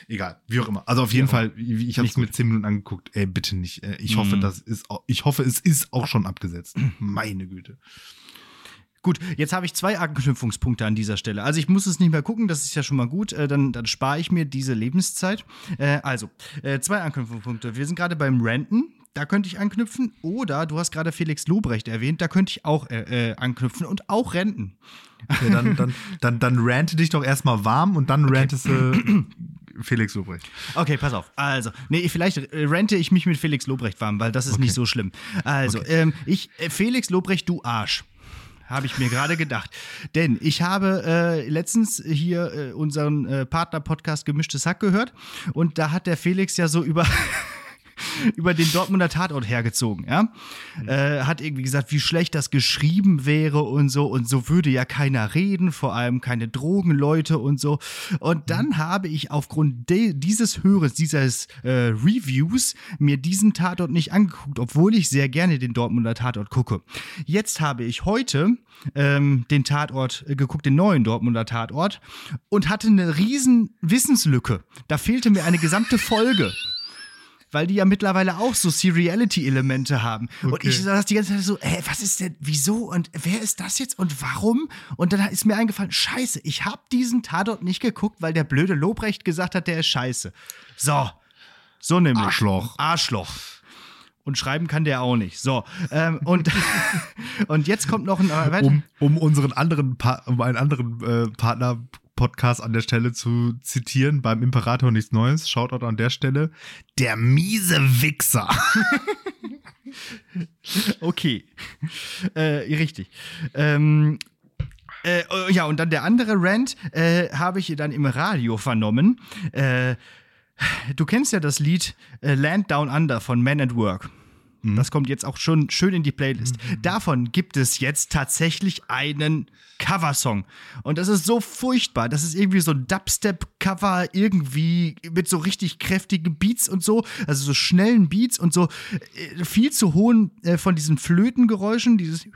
B: Egal, wie auch immer. Also auf jeden ja, Fall, ich habe es mit 10 Minuten angeguckt. Ey, bitte nicht. Äh, ich hoffe, mhm. das ist, ich hoffe, es ist auch schon abgesetzt. [CLEARS THROAT] Meine Güte.
A: Gut, jetzt habe ich zwei Anknüpfungspunkte an dieser Stelle. Also ich muss es nicht mehr gucken, das ist ja schon mal gut. Äh, dann, dann spare ich mir diese Lebenszeit. Äh, also, äh, zwei Anknüpfungspunkte. Wir sind gerade beim Renten. Da könnte ich anknüpfen. Oder du hast gerade Felix Lobrecht erwähnt, da könnte ich auch äh, äh anknüpfen und auch renten.
B: Okay, dann, dann, dann, dann rante dich doch erstmal warm und dann okay. rantest du [CLEARS THROAT] Felix Lobrecht.
A: Okay, pass auf. Also, nee, vielleicht rente ich mich mit Felix Lobrecht warm, weil das ist okay. nicht so schlimm. Also, okay. ähm, ich, äh, Felix Lobrecht, du Arsch habe ich mir gerade gedacht. Denn ich habe äh, letztens hier äh, unseren äh, Partner-Podcast Gemischtes Hack gehört und da hat der Felix ja so über [LAUGHS] über den Dortmunder Tatort hergezogen, ja. Mhm. Äh, hat irgendwie gesagt, wie schlecht das geschrieben wäre und so. Und so würde ja keiner reden, vor allem keine Drogenleute und so. Und mhm. dann mhm. habe ich aufgrund dieses Hörens, dieses äh, Reviews, mir diesen Tatort nicht angeguckt, obwohl ich sehr gerne den Dortmunder Tatort gucke. Jetzt habe ich heute ähm, den Tatort äh, geguckt, den neuen Dortmunder Tatort, und hatte eine riesen Wissenslücke. Da fehlte mir eine gesamte Folge [LAUGHS] weil die ja mittlerweile auch so Seriality-Elemente haben. Okay. Und ich saß die ganze Zeit so, ey, was ist denn, wieso und wer ist das jetzt und warum? Und dann ist mir eingefallen, scheiße, ich habe diesen Tatort nicht geguckt, weil der blöde Lobrecht gesagt hat, der ist scheiße. So, so nämlich.
B: Arschloch.
A: Arschloch. Und schreiben kann der auch nicht. So. Ähm, und, [LAUGHS] und jetzt kommt noch ein. Äh,
B: um, um unseren anderen, pa um einen anderen äh, Partner Podcast an der Stelle zu zitieren, beim Imperator nichts Neues, Shoutout an der Stelle, der miese Wichser. [LAUGHS]
A: okay, äh, richtig. Ähm, äh, ja, und dann der andere Rant äh, habe ich dann im Radio vernommen. Äh, du kennst ja das Lied äh, Land Down Under von Men at Work. Mhm. Das kommt jetzt auch schon schön in die Playlist. Mhm. Davon gibt es jetzt tatsächlich einen Coversong. Und das ist so furchtbar. Das ist irgendwie so ein Dubstep-Cover, irgendwie mit so richtig kräftigen Beats und so, also so schnellen Beats und so äh, viel zu hohen äh, von diesen Flötengeräuschen, dieses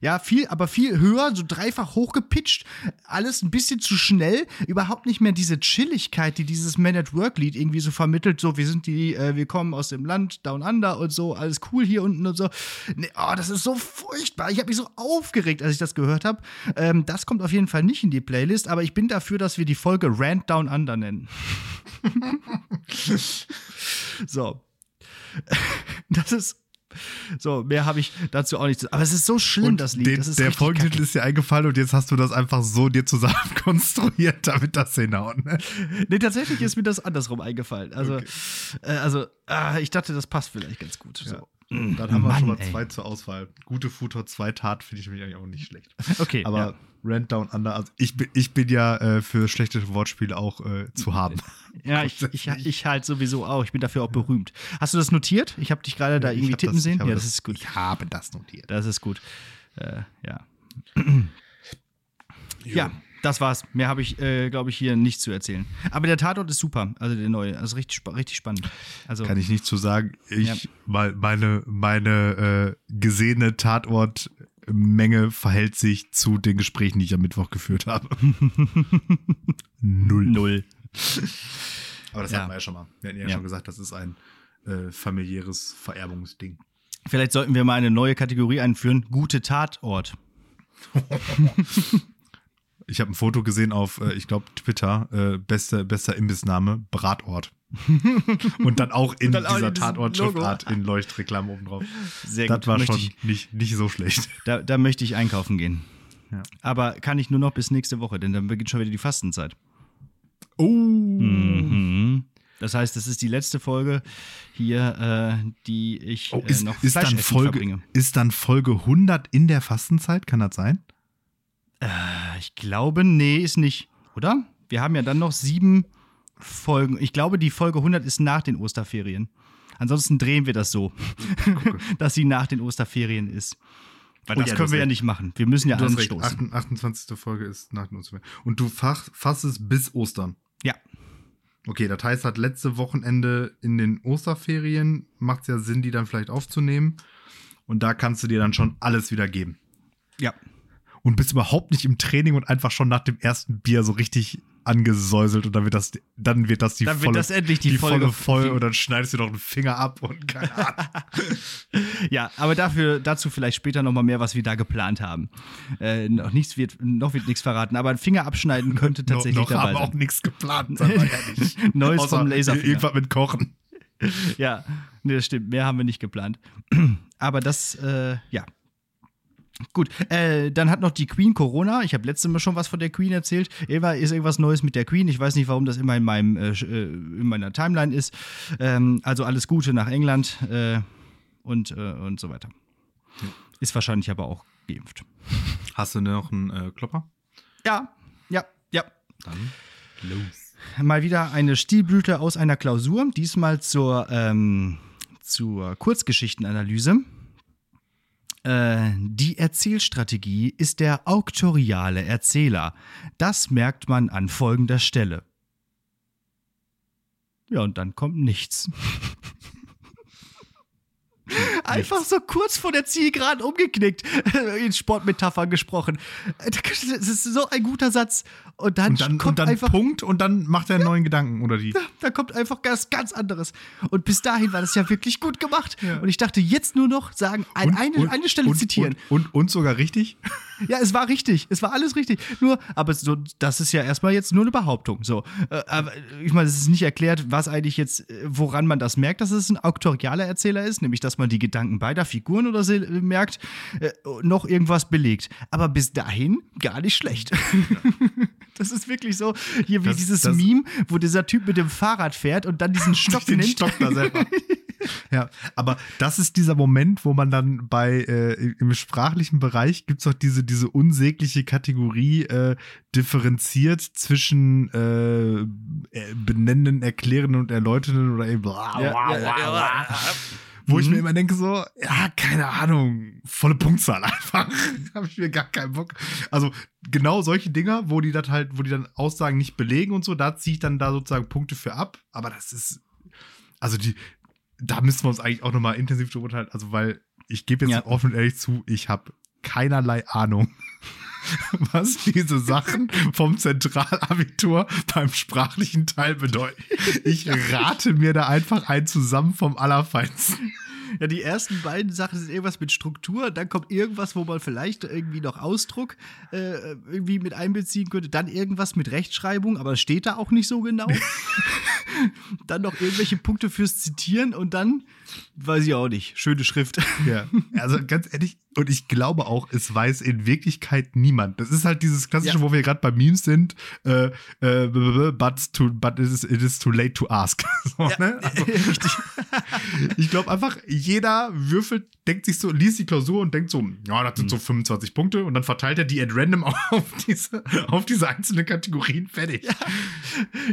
A: Ja, viel, aber viel höher, so dreifach hochgepitcht, alles ein bisschen zu schnell, überhaupt nicht mehr diese Chilligkeit, die dieses Man at Work Lied irgendwie so vermittelt, so wir sind die, äh, wir kommen aus dem Land Down Under und so, alles cool hier unten und so. Nee, oh, das ist so furchtbar. Ich habe mich so aufgeregt, als ich das gehört habe. Ähm, das kommt auf jeden Fall nicht in die Playlist, aber ich bin dafür, dass wir die Folge Rant Down Under nennen. [LAUGHS] so. [LAUGHS] Das ist so, mehr habe ich dazu auch nicht. zu Aber es ist so schlimm, und das Lied.
B: Den,
A: das
B: der Folgentitel ist dir eingefallen und jetzt hast du das einfach so dir zusammen [LAUGHS] konstruiert, damit das hinhauen. Ne?
A: Nee, tatsächlich ist mir das andersrum eingefallen. Also, okay. äh, also äh, ich dachte, das passt vielleicht ganz gut. Ja. So.
B: Dann haben wir Mann, schon mal zwei ey. zur Auswahl. Gute Futter, zwei Tat finde ich nämlich eigentlich auch nicht schlecht.
A: Okay.
B: Aber ja. Rent Down Under, also ich bin, ich bin ja äh, für schlechte Wortspiele auch äh, zu haben.
A: Ja, ich, ich, ich halt sowieso auch. Ich bin dafür auch berühmt. Hast du das notiert? Ich habe dich gerade da irgendwie tippen das, sehen.
B: Ja, das, das, ist gut.
A: Ich habe das notiert. Das ist gut. Äh, ja. [CLEARS THROAT] ja, das war's. Mehr habe ich, äh, glaube ich, hier nicht zu erzählen. Aber der Tatort ist super, also der neue. Also richtig, richtig spannend. Also,
B: Kann ich nicht zu sagen. Ich, ja. weil meine, meine äh, gesehene Tatortmenge verhält sich zu den Gesprächen, die ich am Mittwoch geführt habe. [LAUGHS]
A: Null. Null.
B: Aber das ja. hatten wir ja schon mal. Wir hatten ja, ja. schon gesagt, das ist ein äh, familiäres Vererbungsding.
A: Vielleicht sollten wir mal eine neue Kategorie einführen: gute Tatort. [LAUGHS]
B: Ich habe ein Foto gesehen auf, äh, ich glaube, Twitter, äh, bester, bester Imbissname, Bratort. [LAUGHS] und dann auch in dann dieser Tatort-Schriftart in Leuchtreklamen oben drauf. Sehr gut. Das war schon ich, nicht, nicht so schlecht.
A: Da, da möchte ich einkaufen gehen. Ja. Aber kann ich nur noch bis nächste Woche, denn dann beginnt schon wieder die Fastenzeit.
B: Oh. Mhm.
A: Das heißt, das ist die letzte Folge hier, äh, die ich
B: oh, ist, äh, noch ist dann Folge, verbringe. Ist dann Folge 100 in der Fastenzeit? Kann das sein?
A: Äh, ich glaube, nee, ist nicht, oder? Wir haben ja dann noch sieben Folgen. Ich glaube, die Folge 100 ist nach den Osterferien. Ansonsten drehen wir das so, [LAUGHS] dass sie nach den Osterferien ist. Weil oh, das ja, können wir ja nicht machen. Wir müssen ja
B: du anstoßen. 28. Folge ist nach den Osterferien. Und du fasst es bis Ostern.
A: Ja.
B: Okay, das heißt, hat letzte Wochenende in den Osterferien macht es ja Sinn, die dann vielleicht aufzunehmen. Und da kannst du dir dann schon alles wieder geben.
A: Ja
B: und bist überhaupt nicht im Training und einfach schon nach dem ersten Bier so richtig angesäuselt und dann wird das, dann wird das die
A: dann
B: volle,
A: wird das endlich die,
B: die
A: Folge
B: voll und dann schneidest du noch einen Finger ab und keine Ahnung. [LAUGHS]
A: ja, aber dafür, dazu vielleicht später nochmal mehr, was wir da geplant haben. Äh, noch nichts wird, noch wird nichts verraten, aber ein Finger abschneiden [LAUGHS] könnte tatsächlich
B: noch, noch
A: dabei
B: haben
A: sein.
B: auch nichts geplant, sagen wir ehrlich.
A: Neues
B: Außer
A: vom Laserfinger.
B: Irgendwas mit Kochen. [LAUGHS]
A: Ja, nee, das stimmt. Mehr haben wir nicht geplant. [CLEARS THROAT] Aber das, äh, ja. Gut, äh, dann hat noch die Queen Corona. Ich habe letztes Mal schon was von der Queen erzählt. Immer ist irgendwas Neues mit der Queen. Ich weiß nicht, warum das immer in, meinem, äh, äh, in meiner Timeline ist. Ähm, also alles Gute nach England äh, und, äh, und so weiter. Ist wahrscheinlich aber auch geimpft.
B: Hast du noch einen äh, Klopper?
A: Ja, ja, ja.
B: Dann los.
A: Mal wieder eine Stilblüte aus einer Klausur, diesmal zur, ähm, zur Kurzgeschichtenanalyse. Äh, die Erzählstrategie ist der auktoriale Erzähler. Das merkt man an folgender Stelle. Ja, und dann kommt nichts. [LAUGHS] Einfach so kurz vor der Zielgeraden umgeknickt. [LAUGHS] In Sportmetaphern gesprochen. Das ist so ein guter Satz. Und dann,
B: Und dann,
A: kommt
B: und dann
A: einfach
B: Punkt und dann macht er einen neuen Gedanken, oder die?
A: da kommt einfach ganz, ganz anderes. Und bis dahin war das ja wirklich gut gemacht. Und ich dachte, jetzt nur noch sagen, ein, eine,
B: Und-
A: eine Stelle
B: und,
A: zitieren.
B: Und, und, und sogar richtig?
A: Ja, es war richtig. Es war alles richtig. Nur, aber so, das ist ja erstmal jetzt nur eine Behauptung. So. Äh, aber ich meine, es ist nicht erklärt, was eigentlich jetzt, äh, woran man das merkt, dass es ein auktorialer Erzähler ist, nämlich, dass man die Gedanken beider Figuren oder so äh, merkt, äh, noch irgendwas belegt. Aber bis dahin gar nicht schlecht. [LAUGHS] Das ist wirklich so, hier wie
B: Das-
A: dieses
B: das-
A: Meme, wo dieser Typ mit dem Fahrrad fährt und dann diesen [LAUGHS] Stock
B: den
A: nimmt.
B: Stock da selber. [LAUGHS] ja, aber das ist dieser Moment, wo man dann bei äh, im sprachlichen Bereich gibt es doch diese, diese unsägliche Kategorie äh, differenziert zwischen äh, äh, benennenden, erklärenden und erläuternden oder eben bla, bla,
A: Ja, ja,
B: bla,
A: ja,
B: bla. Wo ich
A: Mhm.
B: mir immer denke, so, ja, keine Ahnung, volle Punktzahl [LAUGHS] einfach. Habe ich mir gar keinen Bock. Also genau solche Dinger, wo die das halt, wo die dann Aussagen nicht belegen und so, da ziehe ich dann da sozusagen Punkte für ab. Aber das ist, also die, da müssen wir uns eigentlich auch nochmal intensiv drüber unterhalten. Also, weil ich gebe jetzt
A: Ja.
B: offen und ehrlich zu, ich habe keinerlei Ahnung, [LAUGHS] was diese Sachen vom Zentralabitur beim sprachlichen Teil bedeuten. Ich rate mir da einfach ein zusammen vom Allerfeinsten.
A: Ja, die ersten beiden Sachen sind irgendwas mit Struktur, dann kommt irgendwas, wo man vielleicht irgendwie noch Ausdruck äh, irgendwie mit einbeziehen könnte, dann irgendwas mit Rechtschreibung, aber steht da auch nicht so genau. [LAUGHS] dann noch irgendwelche Punkte fürs Zitieren und dann, weiß ich auch nicht, schöne Schrift.
B: Ja, also ganz ehrlich, und ich glaube auch, es weiß in Wirklichkeit niemand. Das ist halt dieses klassische,
A: Ja.
B: wo wir gerade bei Memes sind, äh, äh, but, too, but it, is, it is too late to ask. [LAUGHS] so, ne? also, [LAUGHS]
A: Richtig. [LAUGHS]
B: ich glaube einfach, jeder würfelt, denkt sich so, liest die Klausur und denkt so, ja, das sind so 25 Punkte und dann verteilt er die at random auf diese, auf diese einzelnen Kategorien fertig.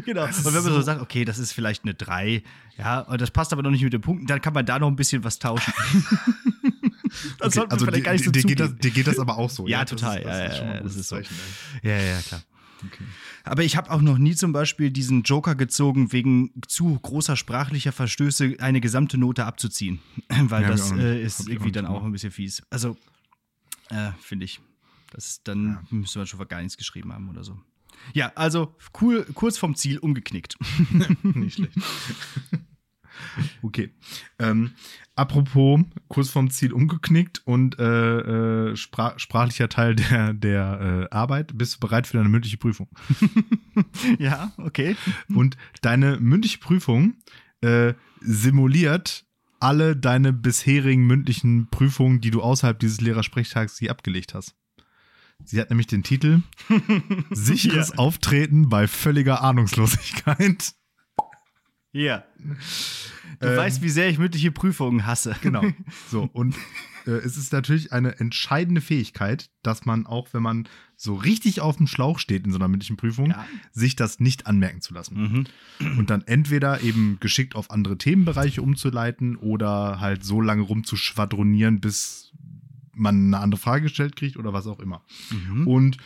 A: Genau.
B: Das
A: Und wenn man so
B: so-
A: sagt, okay, das ist vielleicht eine 3, ja, und das passt aber noch nicht mit den Punkten, dann kann man da noch ein bisschen was tauschen. [LAUGHS] das
B: Okay, also
A: vielleicht
B: dir,
A: gar nicht so
B: dir, geht das, dir geht das aber auch so. [LAUGHS]
A: Ja,
B: Das
A: total.
B: ist-
A: Ja,
B: das ist
A: ja,
B: mal
A: ja,
B: ein
A: das ist so.
B: Zeichen.
A: Ja, ja, klar.
B: Okay.
A: Aber ich habe auch noch nie zum Beispiel diesen Joker gezogen, wegen zu großer sprachlicher Verstöße eine gesamte Note abzuziehen. [CLEARS THROAT] Weil
B: Ja,
A: das äh, ist irgendwie dann auch ein bisschen fies. Also, äh, finde ich. Das, dann
B: Ja.
A: müsste man schon gar nichts geschrieben haben oder so. Ja, also cool, kurz vom Ziel umgeknickt. [LAUGHS]
B: Nicht schlecht. [LAUGHS] okay. Ähm, apropos, kurz vorm Ziel umgeknickt und äh, äh, sprach, sprachlicher Teil der, der äh, Arbeit. Bist du bereit für deine mündliche Prüfung? [LAUGHS]
A: ja, okay.
B: Und deine mündliche Prüfung äh, simuliert alle deine bisherigen mündlichen Prüfungen, die du außerhalb dieses Lehrersprechtags hier abgelegt hast. Sie hat nämlich den Titel [LAUGHS] Sicheres
A: Ja.
B: Auftreten bei völliger Ahnungslosigkeit.
A: Ja. Du
B: Ähm,
A: weißt, wie sehr ich mündliche Prüfungen hasse.
B: Genau. [LAUGHS] So, und äh, es ist natürlich eine entscheidende Fähigkeit, dass man auch, wenn man so richtig auf dem Schlauch steht in so einer mündlichen Prüfung,
A: Ja.
B: sich das nicht anmerken zu lassen.
A: Mhm.
B: Und dann entweder eben geschickt auf andere Themenbereiche umzuleiten oder halt so lange rumzuschwadronieren, bis man eine andere Frage gestellt kriegt oder was auch immer.
A: Mhm.
B: Und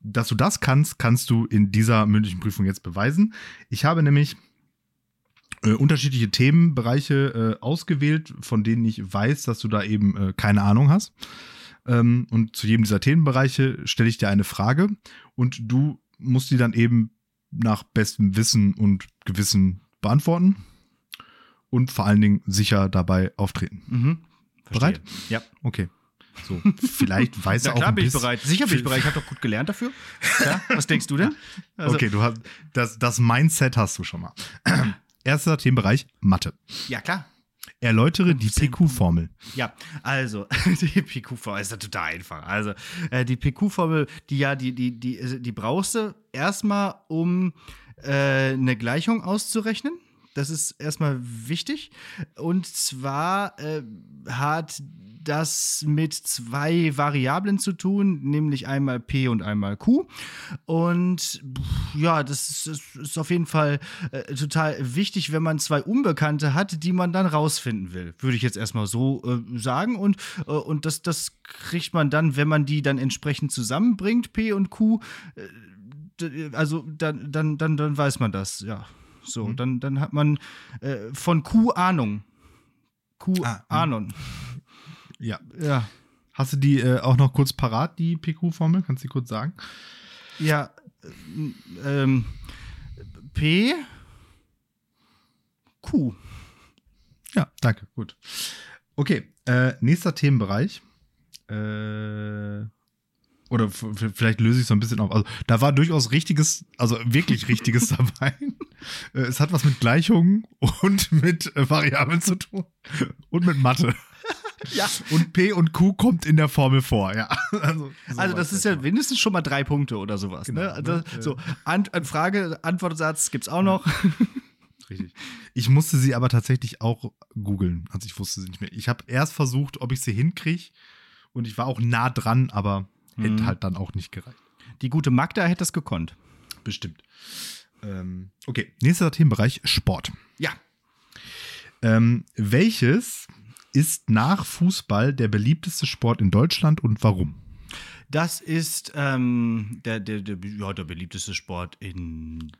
B: dass du das kannst, kannst du in dieser mündlichen Prüfung jetzt beweisen. Ich habe nämlich äh, unterschiedliche Themenbereiche äh, ausgewählt, von denen ich weiß, dass du da eben äh, keine Ahnung hast. Ähm, und zu jedem dieser Themenbereiche stelle ich dir eine Frage und du musst die dann eben nach bestem Wissen und Gewissen beantworten und vor allen Dingen sicher dabei auftreten. Mhm. Bereit?
A: Ja.
B: Okay. So, vielleicht [LAUGHS] weiß er auch.
A: Klar bin ich bereit. Sicher bin ich bereit. Ich habe doch gut gelernt dafür. Ja, was denkst du denn? [LAUGHS]
B: Also, okay, du hast das, das Mindset hast du schon mal. [CLEARS THROAT] Erster Themenbereich Mathe.
A: Ja, klar.
B: Erläutere die PQ-Formel.
A: Ja, also [LAUGHS] die PQ-Formel ist ja total einfach. Also äh, die PQ-Formel, die ja, die, die, die, die brauchst du erstmal, um äh, eine Gleichung auszurechnen. Das ist erstmal wichtig. Und zwar äh, hat das mit zwei Variablen zu tun, nämlich einmal P und einmal Q. Und ja, das ist, ist auf jeden Fall äh, total wichtig, wenn man zwei Unbekannte hat, die man dann rausfinden will. Würde ich jetzt erstmal so äh, sagen. Und, äh, und das, das kriegt man dann, wenn man die dann entsprechend zusammenbringt, P und Q. Äh, also dann, dann, dann, dann weiß man das, ja. So, mhm. dann, dann hat man äh, von Q Ahnung. Q ah, Ahnung.
B: Ja. Ja. Hast du die äh, auch noch kurz parat, die PQ-Formel? Kannst du die kurz sagen?
A: Ja. Äh, ähm, P Q.
B: Ja, danke, gut. Okay, äh, nächster Themenbereich. Äh, oder vielleicht löse ich es so ein bisschen auf. Also, da war durchaus richtiges, also wirklich richtiges [LAUGHS] dabei. Äh, es hat was mit Gleichungen und mit äh, Variablen zu tun. Und mit Mathe. Ja. Und P und Q kommt in der Formel vor, ja.
A: Also, also das ist ja mindestens schon mal drei Punkte oder sowas. Ne? Genau, ne? Also, ne? So, An Frage, Antwortsatz gibt es auch noch. [LAUGHS]
B: Richtig. Ich musste sie aber tatsächlich auch googeln. Also ich wusste sie nicht mehr. Ich habe erst versucht, ob ich sie hinkriege. Und ich war auch nah dran, aber Hätte mhm. halt dann auch nicht gereicht.
A: Die gute Magda hätte es gekonnt.
B: Bestimmt. Ähm, okay, nächster Themenbereich: Sport.
A: Ja.
B: Ähm, welches ist nach Fußball der beliebteste Sport in Deutschland und warum?
A: Das ist ähm, der, der, der, ja, der beliebteste Sport in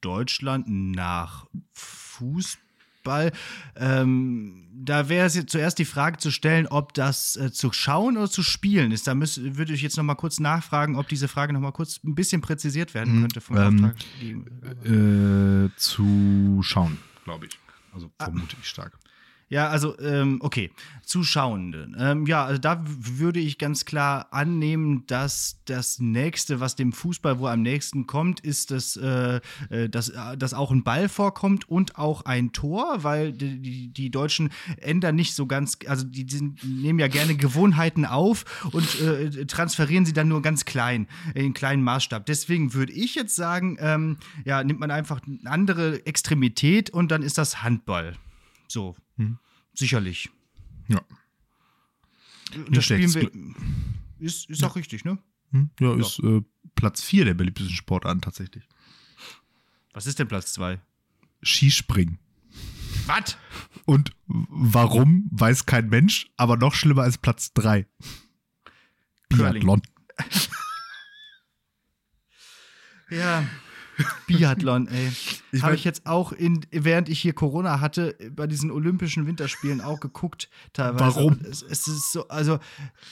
A: Deutschland nach Fußball. Fußball. Ähm, da wäre es jetzt zuerst die Frage zu stellen, ob das äh, zu schauen oder zu spielen ist. Da würde ich jetzt noch mal kurz nachfragen, ob diese Frage noch mal kurz ein bisschen präzisiert werden hm, könnte vom ähm,
B: äh, zu schauen, glaube ich. Also ah. vermute ah. ich stark.
A: Ja, also, ähm, okay. Zuschauende. Ähm, ja, also da würde ich ganz klar annehmen, dass das nächste, was dem Fußball wohl am nächsten kommt, ist, dass, äh, äh dass, äh, dass auch ein Ball vorkommt und auch ein Tor, weil die, die, Deutschen ändern nicht so ganz, also die, die nehmen ja gerne Gewohnheiten auf und äh, transferieren sie dann nur ganz klein, in kleinen Maßstab. Deswegen würde ich jetzt sagen, ähm, ja, nimmt man einfach eine andere Extremität und dann ist das Handball. So. Sicherlich.
B: Ja.
A: Das spielen wir. Ist, ist ja. auch richtig, ne?
B: Hm. Ja, ja, ist äh, Platz 4 der beliebtesten Sportarten tatsächlich.
A: Was ist denn Platz 2?
B: Skispringen.
A: Was?
B: Und warum, weiß kein Mensch, aber noch schlimmer als Platz 3. Biathlon. [LAUGHS]
A: ja. Biathlon, ey. Habe ich jetzt auch, in, während ich hier Corona hatte, bei diesen Olympischen Winterspielen auch geguckt, teilweise.
B: Warum?
A: Es, es ist so, also,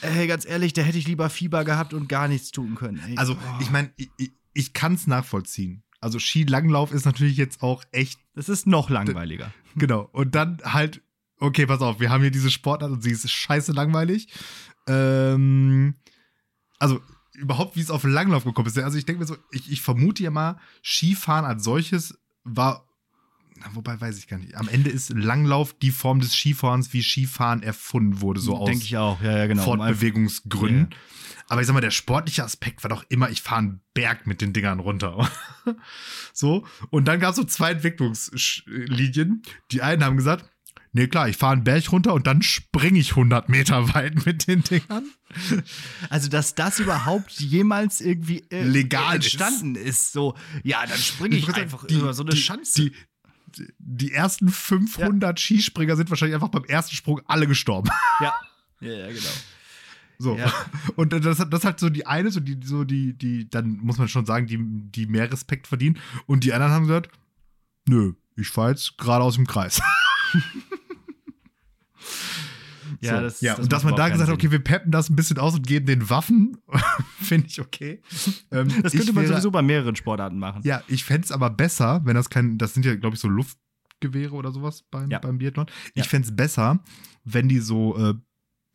A: ey, ganz ehrlich, da hätte ich lieber Fieber gehabt und gar nichts tun können. Ey.
B: Also, oh. ich meine, ich, ich, ich kann es nachvollziehen. Also, Skilanglauf ist natürlich jetzt auch echt.
A: Das ist noch langweiliger.
B: Genau. Und dann halt, okay, pass auf, wir haben hier diese Sportart und sie ist scheiße langweilig. Ähm, also, überhaupt, wie es auf Langlauf gekommen ist. Also ich denke mir so, ich, ich vermute ja mal, Skifahren als solches war wobei weiß ich gar nicht. Am Ende ist Langlauf die Form des Skifahrens, wie Skifahren erfunden wurde, so aus
A: Denke ich auch, ja, ja, genau.
B: Fortbewegungsgründen. Ja. Aber ich sag mal, der sportliche Aspekt war doch immer, ich fahre einen Berg mit den Dingern runter. [LAUGHS] so. Und dann gab es so zwei Entwicklungslinien. Die einen haben gesagt, Nee, klar, ich fahre einen Berg runter und dann springe ich 100 Meter weit [LAUGHS] mit den Dingern.
A: Also, dass das überhaupt jemals irgendwie
B: äh, legal
A: entstanden ist. ist. so, ja, dann springe ich, ich einfach die, über so eine
B: die,
A: Schanze.
B: Die, die ersten 500 ja. Skispringer sind wahrscheinlich einfach beim ersten Sprung alle gestorben.
A: Ja, [LAUGHS] ja, ja genau.
B: So. Ja. Und das, das ist halt so die eine, so die, so die, die, dann muss man schon sagen, die, die mehr Respekt verdienen. Und die anderen haben gesagt, nö, ich fahre jetzt gerade aus dem Kreis. [LAUGHS] Ja, so. das, ja das und dass man da gesagt hat, okay, wir peppen das ein bisschen aus und geben den Waffen, [LAUGHS] finde ich okay.
A: Ähm, das könnte man wäre, sowieso bei mehreren Sportarten machen.
B: Ja, ich fände es aber besser, wenn das kein, das sind ja, glaube ich, so Luftgewehre oder sowas beim, ja. beim Biathlon. Ich ja. fände es besser, wenn die so äh,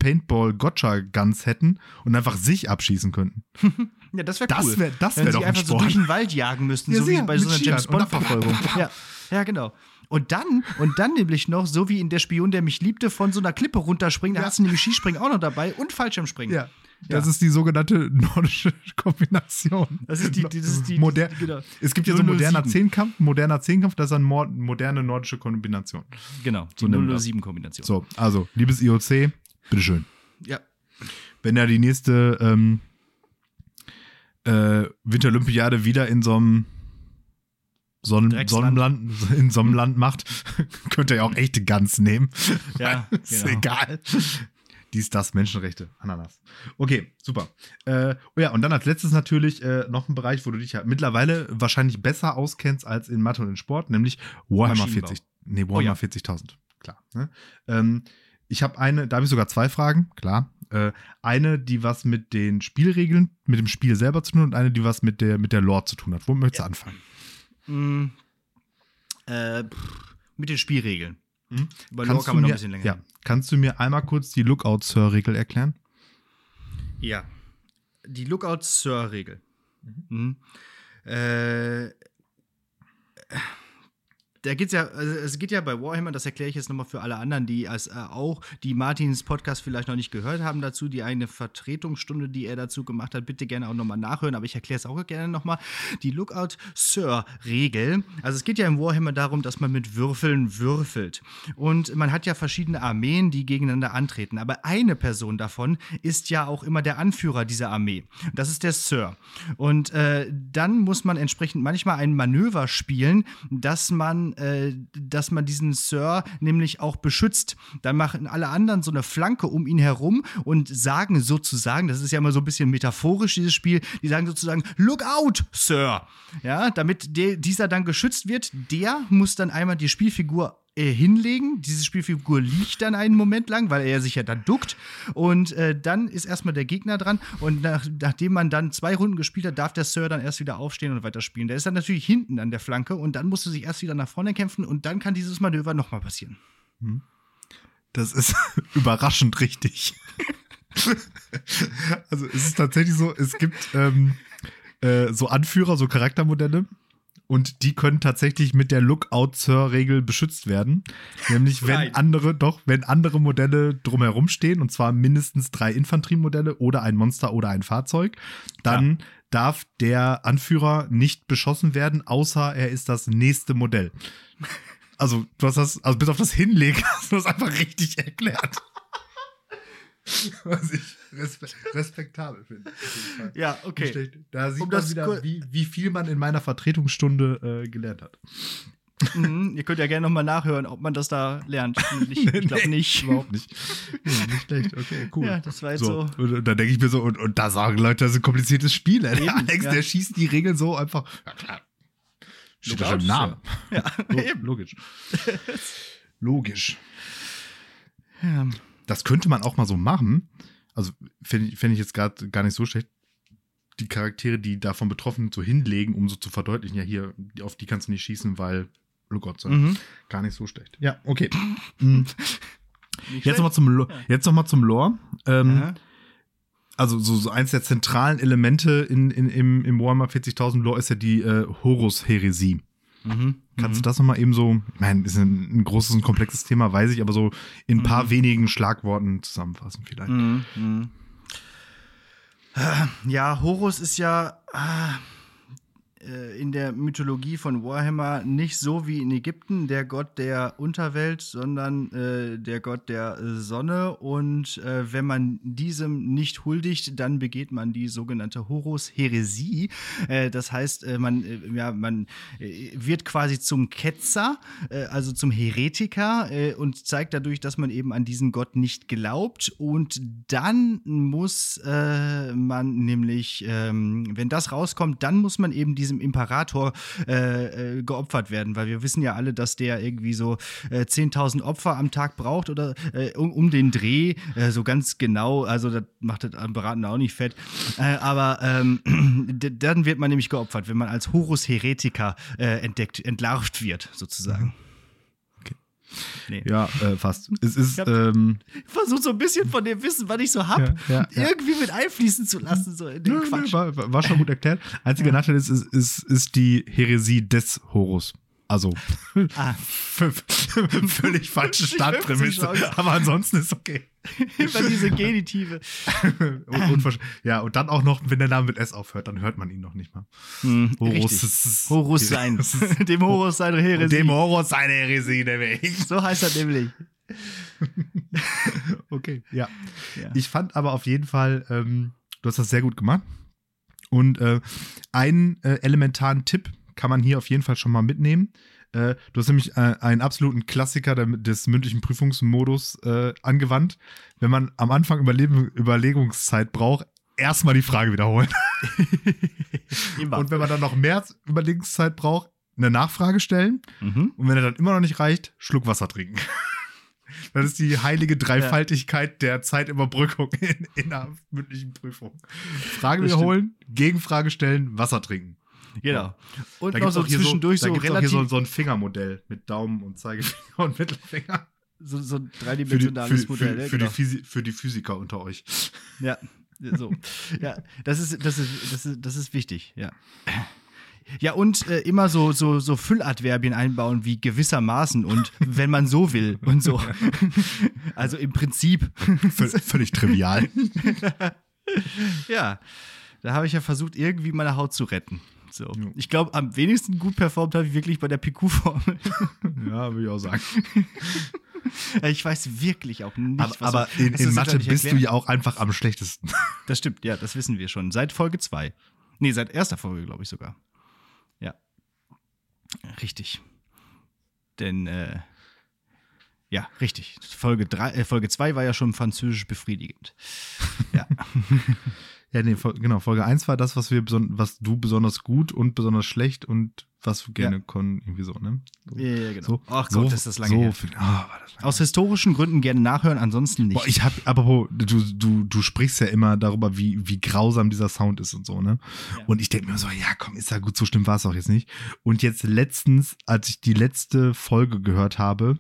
B: Paintball-Gotcha-Guns hätten und einfach sich abschießen könnten. [LAUGHS]
A: ja, das wäre cool.
B: Das wäre das wär doch ein
A: einfach
B: Sport.
A: so durch den Wald jagen müssten, ja, so wie bei so einer James Bond-Verfolgung. [LAUGHS] Ja. ja, genau. Und dann, und dann nämlich noch, so wie in Der Spion, der mich liebte, von so einer Klippe runterspringen, da hast du nämlich Skispringen auch noch dabei und Fallschirmspringen.
B: Ja. Das ja. ist die sogenannte nordische [LAUGHS] Kombination.
A: Das ist die, das ist die,
B: Moder genau. Es gibt ja so moderner Zehnkampf, moderner Zehnkampf, das ist eine moderne nordische Kombination.
A: Genau, die so 007 Kombination.
B: So, also, liebes IOC, bitteschön.
A: Ja.
B: Wenn er die nächste ähm, äh, Winterolympiade wieder in so einem Sonnen Sonnenland, [LAUGHS] in so einem Land macht, [LAUGHS] könnte er ja auch echte Gans nehmen. [LAUGHS] Ja, ist genau. egal. Dies, das, Menschenrechte, Ananas. Okay, super. Äh, oh ja, und dann als letztes natürlich äh, noch ein Bereich, wo du dich ja mittlerweile wahrscheinlich besser auskennst als in Mathe und in Sport, nämlich Warhammer 40. Nee, Warhammer oh ja. 40.000. Klar. Ne? Ähm, ich habe eine, da habe ich sogar zwei Fragen, klar. Äh, eine, die was mit den Spielregeln, mit dem Spiel selber zu tun hat und eine, die was mit der, mit der Lore zu tun hat. Wo möchtest du ja. anfangen?
A: Mm, äh, mit den Spielregeln. Hm? Über Lore kann man noch ein bisschen länger.
B: Ja. Kannst du mir einmal kurz die Lookout-Sir-Regel erklären?
A: Ja. Die Lookout-Sir-Regel. Mhm. Mhm. Äh, da geht's ja, also es geht ja bei Warhammer, das erkläre ich jetzt nochmal für alle anderen, die als äh, auch, die Martins Podcast vielleicht noch nicht gehört haben dazu, die eine Vertretungsstunde, die er dazu gemacht hat, bitte gerne auch nochmal nachhören, aber ich erkläre es auch gerne nochmal. Die Lookout Sir-Regel. Also es geht ja im Warhammer darum, dass man mit Würfeln würfelt. Und man hat ja verschiedene Armeen, die gegeneinander antreten. Aber eine Person davon ist ja auch immer der Anführer dieser Armee. Das ist der Sir. Und äh, dann muss man entsprechend manchmal ein Manöver spielen, dass man äh, dass man diesen Sir nämlich auch beschützt. Dann machen alle anderen so eine Flanke um ihn herum und sagen sozusagen, das ist ja immer so ein bisschen metaphorisch, dieses Spiel, die sagen sozusagen, look out, Sir. Ja, damit der, dieser dann geschützt wird, der muss dann einmal die Spielfigur äh, hinlegen. Diese Spielfigur liegt dann einen Moment lang, weil er sich ja dann duckt. Und äh, dann ist erstmal der Gegner dran. Und nach, nachdem man dann zwei Runden gespielt hat, darf der Sir dann erst wieder aufstehen und weiterspielen. Der ist dann natürlich hinten an der Flanke und dann musst du sich erst wieder nach vorne kämpfen und dann kann dieses Manöver nochmal passieren. Hm.
B: Das ist [LAUGHS] überraschend richtig. [LAUGHS] also es ist tatsächlich so, es gibt ähm, äh, so Anführer, so Charaktermodelle, und die können tatsächlich mit der Lookout-Sir-Regel beschützt werden. Nämlich, wenn andere, doch, wenn andere Modelle drumherum stehen, und zwar mindestens drei Infanteriemodelle oder ein Monster oder ein Fahrzeug, dann ja. darf der Anführer nicht beschossen werden, außer er ist das nächste Modell. Also, du hast das, also bis auf das Hinlegen [LAUGHS] hast du das einfach richtig erklärt. [LAUGHS] Was ich respe respektabel finde.
A: Ja, okay.
B: Da sieht um man wieder, wie, wie viel man in meiner Vertretungsstunde äh, gelernt hat.
A: Mhm, ihr könnt ja gerne nochmal nachhören, ob man das da lernt. [LAUGHS] Ich, ich glaube nicht.
B: Überhaupt nicht. Nee, nicht schlecht. Okay, cool.
A: Ja, das war jetzt so.
B: so. Und, und dann denke ich mir so, und, und da sagen Leute, das ist ein kompliziertes Spiel. Eben, der Alex, ja. der schießt die Regeln so einfach. Ja, klar. Steht doch im Namen. Ja, [LAUGHS] ja logisch. Logisch. Ja das könnte man auch mal so machen. Also fände ich, fänd ich jetzt gerade gar nicht so schlecht. Die Charaktere, die davon betroffen sind, so hinlegen, um so zu verdeutlichen, ja, hier, auf die kannst du nicht schießen, weil, oh Gott sei mhm. gar nicht so schlecht. Ja, okay. mhm. Jetzt nochmal zum, ja. jetzt noch mal zum Lore. Ähm, also so, so eins der zentralen Elemente in, in, im, im Warhammer 40.000 Lore ist ja die äh, Horus-Heresie. Mhm. Kannst mhm. du das nochmal eben so, ich meine, ist ein, ein, großes und komplexes Thema, weiß ich, aber so in ein paar mhm. wenigen Schlagworten zusammenfassen vielleicht. Mhm. mhm.
A: Ja, Horus ist ja, ah, in der Mythologie von Warhammer nicht so wie in Ägypten der Gott der Unterwelt, sondern äh, der Gott der Sonne. Und äh, wenn man diesem nicht huldigt, dann begeht man die sogenannte Horus-Heresie. Äh, das heißt, äh, man, äh, ja, man wird quasi zum Ketzer, also zum Heretiker und zeigt dadurch, dass man eben an diesen Gott nicht glaubt. Und dann muss man nämlich, ähm, wenn das rauskommt, dann muss man eben diesem diesem Imperator äh, äh, geopfert werden, weil wir wissen ja alle, dass der irgendwie so äh, 10.000 Opfer am Tag braucht oder äh, um, um, den Dreh, äh, so ganz genau, also das macht das am auch nicht fett, aber ähm, [CLEARS THROAT] dann wird man nämlich geopfert, wenn man als Horus Heretiker entdeckt, entlarvt wird, sozusagen.
B: Nee. Ja, äh, fast. Es ist. Ich ähm,
A: versuche so ein bisschen von dem Wissen, was ich so habe, ja, ja, irgendwie mit einfließen zu lassen. So in den nö, Quatsch.
B: Nö, war, war, schon gut erklärt. Einziger Nachteil ist, ist, ist, ist die Häresie des Horus. Also ah. [LAUGHS] völlig falsche [LAUGHS] Startprämisse. Aber ansonsten ist okay. [LAUGHS]
A: Immer diese Genitive. [LAUGHS]
B: und, und, ja, und dann auch noch, wenn der Name mit S aufhört, dann hört man ihn noch nicht mal.
A: Hm, Horus, ist, Horus sein. [LAUGHS] Dem Horus seine Heresie.
B: Dem Horus seine Heresie, nämlich.
A: So heißt er nämlich.
B: okay, ja. ja. Ich fand aber auf jeden Fall, ähm, du hast das sehr gut gemacht. Und äh, einen äh, elementaren Tipp, kann man hier auf jeden Fall schon mal mitnehmen. Äh, du hast nämlich äh, einen absoluten Klassiker des mündlichen Prüfungsmodus äh, angewandt. Wenn man am Anfang Überleben, Überlegungszeit braucht, erstmal die Frage wiederholen. [LAUGHS] Und wenn man dann noch mehr Überlegungszeit braucht, eine Nachfrage stellen. Mhm. Und wenn er dann immer noch nicht reicht, Schluck Wasser trinken. [LAUGHS] Das ist die heilige Dreifaltigkeit ja. der Zeitüberbrückung in, in einer mündlichen Prüfung. Frage wiederholen. Gegenfrage stellen, Wasser trinken.
A: Genau.
B: Und da noch so zwischendurch so, da so relativ. Hier so, so ein Fingermodell mit Daumen und Zeigefinger [LAUGHS] und Mittelfinger.
A: So, so ein dreidimensionales
B: für die, für,
A: Modell.
B: Für, für, genau. die Physi für die Physiker unter euch.
A: Ja, so. ja, das ist, das, ist, das, ist, das ist wichtig, ja. Ja, und äh, immer so, so, so Fülladverbien einbauen wie gewissermaßen und wenn man so will und so. [LAUGHS] Also im Prinzip.
B: völlig trivial. [LAUGHS]
A: ja, da habe ich ja versucht, irgendwie meine Haut zu retten. So. Ja. Ich glaube, am wenigsten gut performt habe ich wirklich bei der PQ-Formel. [LAUGHS]
B: ja, würde ich auch sagen. [LAUGHS]
A: ich weiß wirklich auch nicht,
B: aber, was Aber du, in, in Mathe bist du ja auch einfach am schlechtesten. [LAUGHS]
A: Das stimmt, ja, das wissen wir schon. Seit Folge 2. Nee, seit erster Folge, glaube ich sogar. Ja. Richtig. Denn, äh, ja, richtig. Folge 2 äh, Folge war ja schon französisch befriedigend. Ja.
B: Ja, nee, genau, Folge 1 war das, was wir was du besonders gut und besonders schlecht und was wir gerne ja. können, irgendwie so, ne? So,
A: ja, ja, genau. So, Ach Gott, so, ist das lange
B: so
A: her.
B: Oh, das
A: lange Aus historischen Gründen gerne nachhören, ansonsten nicht.
B: Boah, ich hab, aber du, du, du sprichst ja immer darüber, wie, wie grausam dieser Sound ist und so, ne? Ja. Und ich denke mir so, ja, komm, ist ja gut, so schlimm war es auch jetzt nicht. Und jetzt letztens, als ich die letzte Folge gehört habe,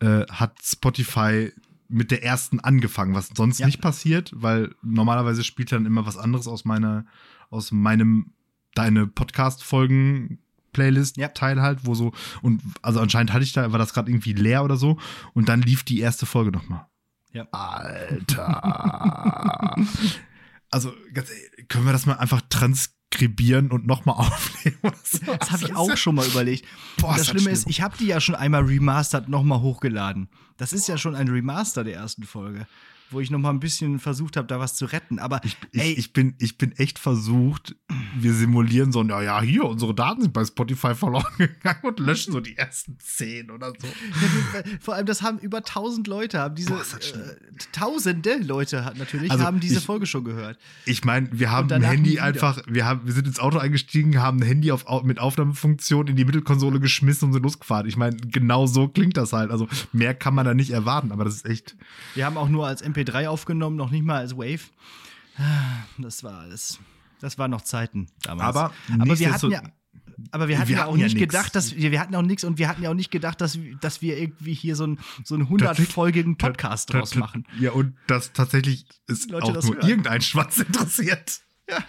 B: äh, hat Spotify mit der ersten angefangen, was sonst ja. nicht passiert, weil normalerweise spielt dann immer was anderes aus meiner, aus meinem, deine Podcast-Folgen Playlist-Teil ja. halt, wo so, und also anscheinend hatte ich da, war das gerade irgendwie leer oder so, und dann lief die erste Folge nochmal.
A: Ja.
B: Alter. [LAUGHS] also, ganz, können wir das mal einfach transkribieren und nochmal [LAUGHS] aufnehmen?
A: So? Das habe ich auch schon mal überlegt. Boah, das Schlimme ist, ich habe die ja schon einmal remastered nochmal hochgeladen. Das ist ja schon ein Remaster der ersten Folge, wo ich noch mal ein bisschen versucht habe, da was zu retten. Aber
B: ich, ey, ich bin, ich bin echt versucht, wir simulieren so, ja, ja, hier, unsere Daten sind bei Spotify verloren [LAUGHS] gegangen und löschen so die ersten zehn oder so.
A: Vor allem, das haben über tausend Leute, haben diese, Boah, äh, tausende Leute natürlich, also haben diese ich, Folge schon gehört.
B: Ich meine, wir haben ein Handy einfach, wir haben, wir sind ins Auto eingestiegen, haben ein Handy auf, mit Aufnahmefunktion in die Mittelkonsole geschmissen und sind losgefahren. Ich meine, genau so klingt das halt. Also mehr kann man da nicht erwarten, aber das ist echt.
A: Wir haben auch nur als MP3 aufgenommen, noch nicht mal als Wave. Ah, das war alles. Das waren noch Zeiten damals.
B: Aber,
A: aber wir hatten ja. Aber wir hatten wir ja auch nicht ja gedacht, dass wir, wir hatten auch nichts und wir hatten ja auch nicht gedacht, dass, dass wir irgendwie hier so, ein, so einen 100-folgigen Podcast draus machen.
B: Ja, und dass tatsächlich ist Leute, auch nur hören. irgendein Schwanz interessiert. [LAUGHS]
A: Ja.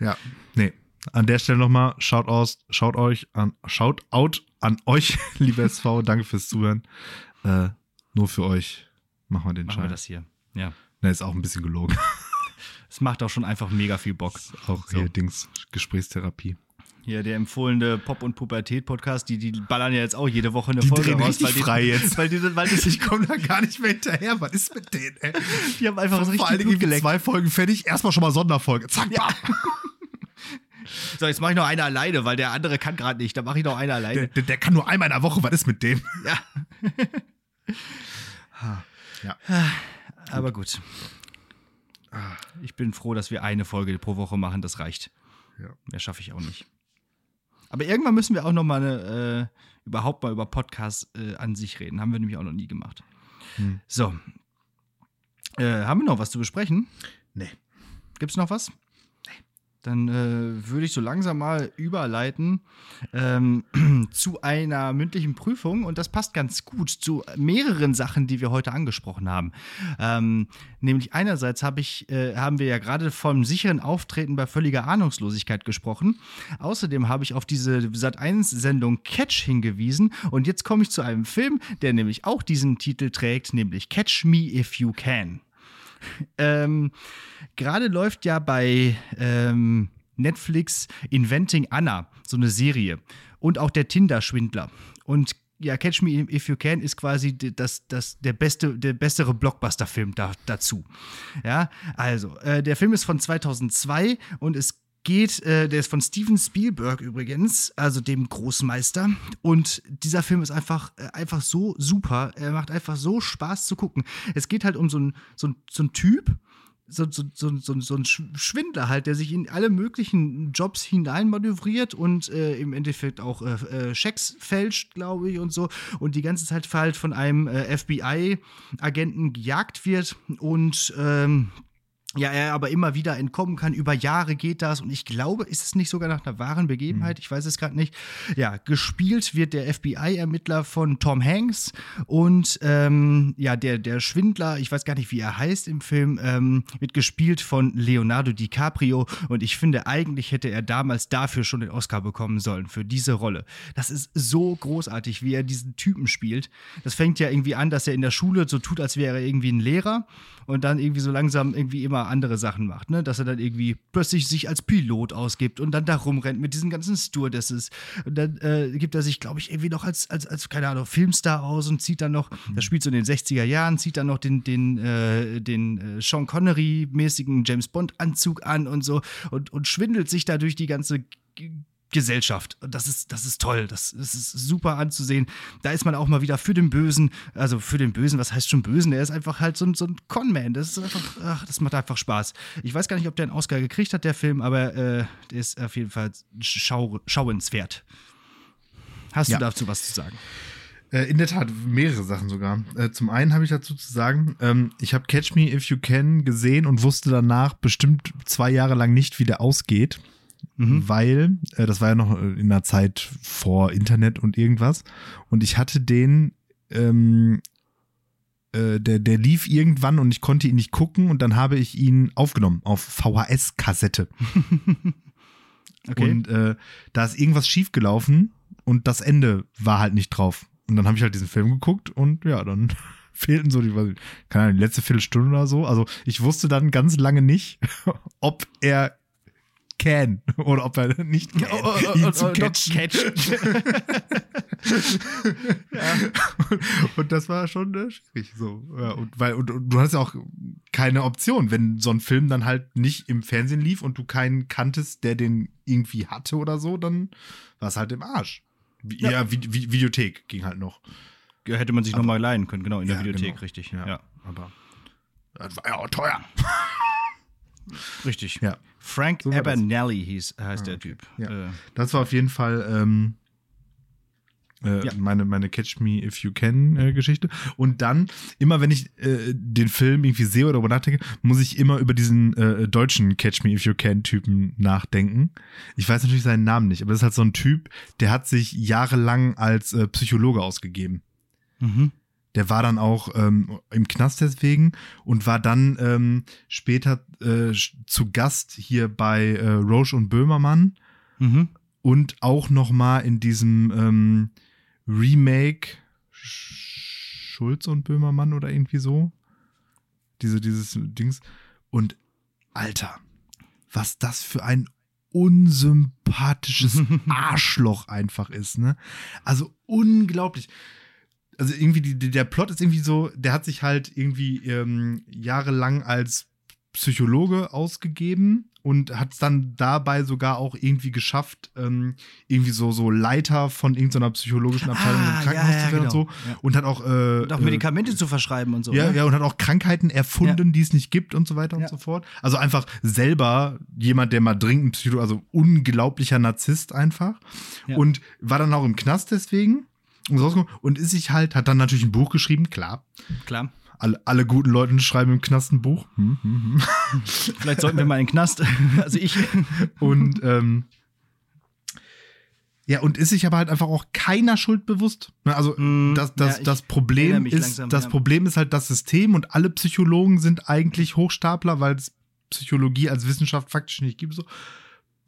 B: ja, nee. An der Stelle nochmal, schaut aus, schaut euch an, schaut out an euch, [LAUGHS] liebe SV, danke fürs Zuhören. Äh, nur für euch machen wir den
A: machen
B: Schein.
A: wir das hier, ja.
B: Ne, ist auch ein bisschen gelogen.
A: Es macht auch schon einfach mega viel Bock.
B: Auch so. hier Dings, Gesprächstherapie.
A: Ja, der empfohlene Pop- und Pubertät-Podcast, die, die ballern ja jetzt auch jede Woche eine die Folge raus.
B: Weil die, frei [LAUGHS] jetzt. Weil die, weil die, [LAUGHS] ich komme da gar nicht mehr hinterher. Was ist mit denen, ey?
A: Die haben einfach so
B: richtig Vor allen Dingen zwei Folgen fertig, erstmal schon mal Sonderfolge. Zack, ja. [LAUGHS]
A: So, jetzt mache ich noch eine alleine, weil der andere kann gerade nicht. Da mache ich noch eine alleine.
B: Der, der, kann nur einmal in der Woche. Was ist mit dem?
A: Ja.
B: Ja.
A: Aber gut. Ich bin froh, dass wir eine Folge pro Woche machen, das reicht.
B: ja.
A: Mehr schaffe ich auch nicht. Aber irgendwann müssen wir auch noch mal eine, äh, überhaupt mal über Podcasts äh, an sich reden. Haben wir nämlich auch noch nie gemacht. Hm. So. Äh, haben wir noch was zu besprechen?
B: Nee.
A: Gibt es noch was? Dann äh, würde ich so langsam mal überleiten ähm, [CLEARS THROAT] zu einer mündlichen Prüfung und das passt ganz gut zu mehreren Sachen, die wir heute angesprochen haben. Ähm, nämlich einerseits hab ich, äh, haben wir ja gerade vom sicheren Auftreten bei völliger Ahnungslosigkeit gesprochen. Außerdem habe ich auf diese Sat1-Sendung Catch hingewiesen und jetzt komme ich zu einem Film, der nämlich auch diesen Titel trägt, nämlich Catch Me If You Can. [LAUGHS] Ähm, Gerade läuft ja bei ähm, Netflix Inventing Anna, so eine Serie. Und auch der Tinder-Schwindler. Und ja, Catch Me If You Can ist quasi das, das, der, beste, der bessere Blockbuster-Film da, dazu. Ja, also, äh, der Film ist von 2002 und es geht, äh, der ist von Steven Spielberg übrigens, also dem Großmeister. Und dieser Film ist einfach, äh, einfach so super. Er macht einfach so Spaß zu gucken. Es geht halt um so einen so so Typ, so, so, so, so, so ein Schwindler halt, der sich in alle möglichen Jobs hineinmanövriert und äh, im Endeffekt auch äh, äh Schecks fälscht, glaube ich, und so. Und die ganze Zeit halt von einem äh, FBI-Agenten gejagt wird und ähm, ja, er aber immer wieder entkommen kann. Über Jahre geht das und ich glaube, ist es nicht sogar nach einer wahren Begebenheit? Mhm. Ich weiß es gerade nicht. Ja, gespielt wird der FBI-Ermittler von Tom Hanks und ähm, ja, der, der Schwindler, ich weiß gar nicht, wie er heißt im Film, ähm, wird gespielt von Leonardo DiCaprio und ich finde, eigentlich hätte er damals dafür schon den Oscar bekommen sollen, für diese Rolle. Das ist so großartig, wie er diesen Typen spielt. Das fängt ja irgendwie an, dass er in der Schule so tut, als wäre er irgendwie ein Lehrer und dann irgendwie so langsam irgendwie immer andere Sachen macht, ne? Dass er dann irgendwie plötzlich sich als Pilot ausgibt und dann da rumrennt mit diesen ganzen Stewardesses. Und dann äh, gibt er sich, glaube ich, irgendwie noch als, als, als, keine Ahnung, Filmstar aus und zieht dann noch, mhm. das spielt so in den 60er Jahren, zieht dann noch den, den, äh, den äh, Sean Connery-mäßigen James Bond-Anzug an und so und, und schwindelt sich da durch die ganze Gesellschaft. Und das ist, das ist toll. Das, das, ist super anzusehen. Da ist man auch mal wieder für den Bösen. Also für den Bösen, was heißt schon Bösen? Er ist einfach halt so ein, so ein Conman. Das ist einfach, ach, das macht einfach Spaß. Ich weiß gar nicht, ob der einen Oscar gekriegt hat, der Film, aber äh, der ist auf jeden Fall schau, schauenswert. Hast ja. du dazu was zu sagen?
B: Äh, in der Tat, mehrere Sachen sogar. Äh, zum einen habe ich dazu zu sagen, ähm, ich habe Catch Me If You Can gesehen und wusste danach bestimmt zwei Jahre lang nicht, wie der ausgeht mhm. weil äh, das war ja noch in der Zeit vor Internet und irgendwas. Und ich hatte den, ähm, äh, der, der lief irgendwann und ich konnte ihn nicht gucken und dann habe ich ihn aufgenommen auf VHS-Kassette. [LAUGHS] okay. Und äh, da ist irgendwas schiefgelaufen und das Ende war halt nicht drauf. Und dann habe ich halt diesen Film geguckt und ja, dann [LAUGHS] fehlten so die, keine Ahnung, die letzte Viertelstunde oder so. Also ich wusste dann ganz lange nicht, [LAUGHS] ob er can [LAUGHS] oder ob er nicht can, oh, oh, ihn oh, zu catchen. [LAUGHS] ja. und, das war schon äh, schwierig so. Ja, und, weil, und, und, du hast ja auch keine Option, wenn so ein Film dann halt nicht im Fernsehen lief und du keinen kanntest, der den irgendwie hatte oder so, dann war es halt im Arsch. Ja, ja Vi Vi Videothek ging halt noch.
A: Hätte man sich nochmal leihen können, genau, in der Videothek, genau. richtig. Ja,
B: aber das war ja auch teuer.
A: Richtig. Ja. Frank so Abernelli hieß, heißt ah, der Typ.
B: Ja. Äh. Das war auf jeden Fall ähm, äh, ja. meine, meine Catch Me If You Can äh, Geschichte. Und dann, immer wenn ich äh, den Film irgendwie sehe oder darüber nachdenke, muss ich immer über diesen äh, deutschen Catch Me If You Can Typen nachdenken. Ich weiß natürlich seinen Namen nicht, aber das ist halt so ein Typ, der hat sich jahrelang als äh, Psychologe ausgegeben. Mhm. Der war dann auch ähm, im Knast deswegen und war dann ähm, später äh, zu Gast hier bei äh, Roche und Böhmermann mhm. und auch noch mal in diesem ähm, Remake Schulz und Böhmermann oder irgendwie so. Diese, dieses Dings. Und Alter, was das für ein unsympathisches [LAUGHS] Arschloch einfach ist, ne? Also unglaublich also irgendwie die, der Plot ist irgendwie so, der hat sich halt irgendwie ähm, jahrelang als Psychologe ausgegeben und hat es dann dabei sogar auch irgendwie geschafft, ähm, irgendwie so, so Leiter von irgendeiner psychologischen Abteilung ah, im Krankenhaus ja, ja, zu werden genau. und so. Ja. Und hat auch, äh,
A: und auch Medikamente äh, zu verschreiben und so.
B: Ja, ne? ja, und hat auch Krankheiten erfunden, die es nicht gibt und so weiter und so fort. Also einfach selber jemand, der mal dringend ein Psycho, also unglaublicher Narzisst einfach. Und war dann auch im Knast deswegen. Und ist sich halt, hat dann natürlich ein Buch geschrieben, klar.
A: Klar
B: alle, alle guten Leute schreiben im Knast ein Buch. Hm, hm,
A: hm. [LAUGHS] Vielleicht sollten wir mal in den Knast. [LAUGHS] Also ich.
B: Und ähm, ja, und ist sich aber halt einfach auch keiner Schuld bewusst. Ne, also mm, das, das, ja, das Problem ist, langsam, das ja. Problem ist halt das System und alle Psychologen sind eigentlich Hochstapler, weil es Psychologie als Wissenschaft faktisch nicht gibt. So,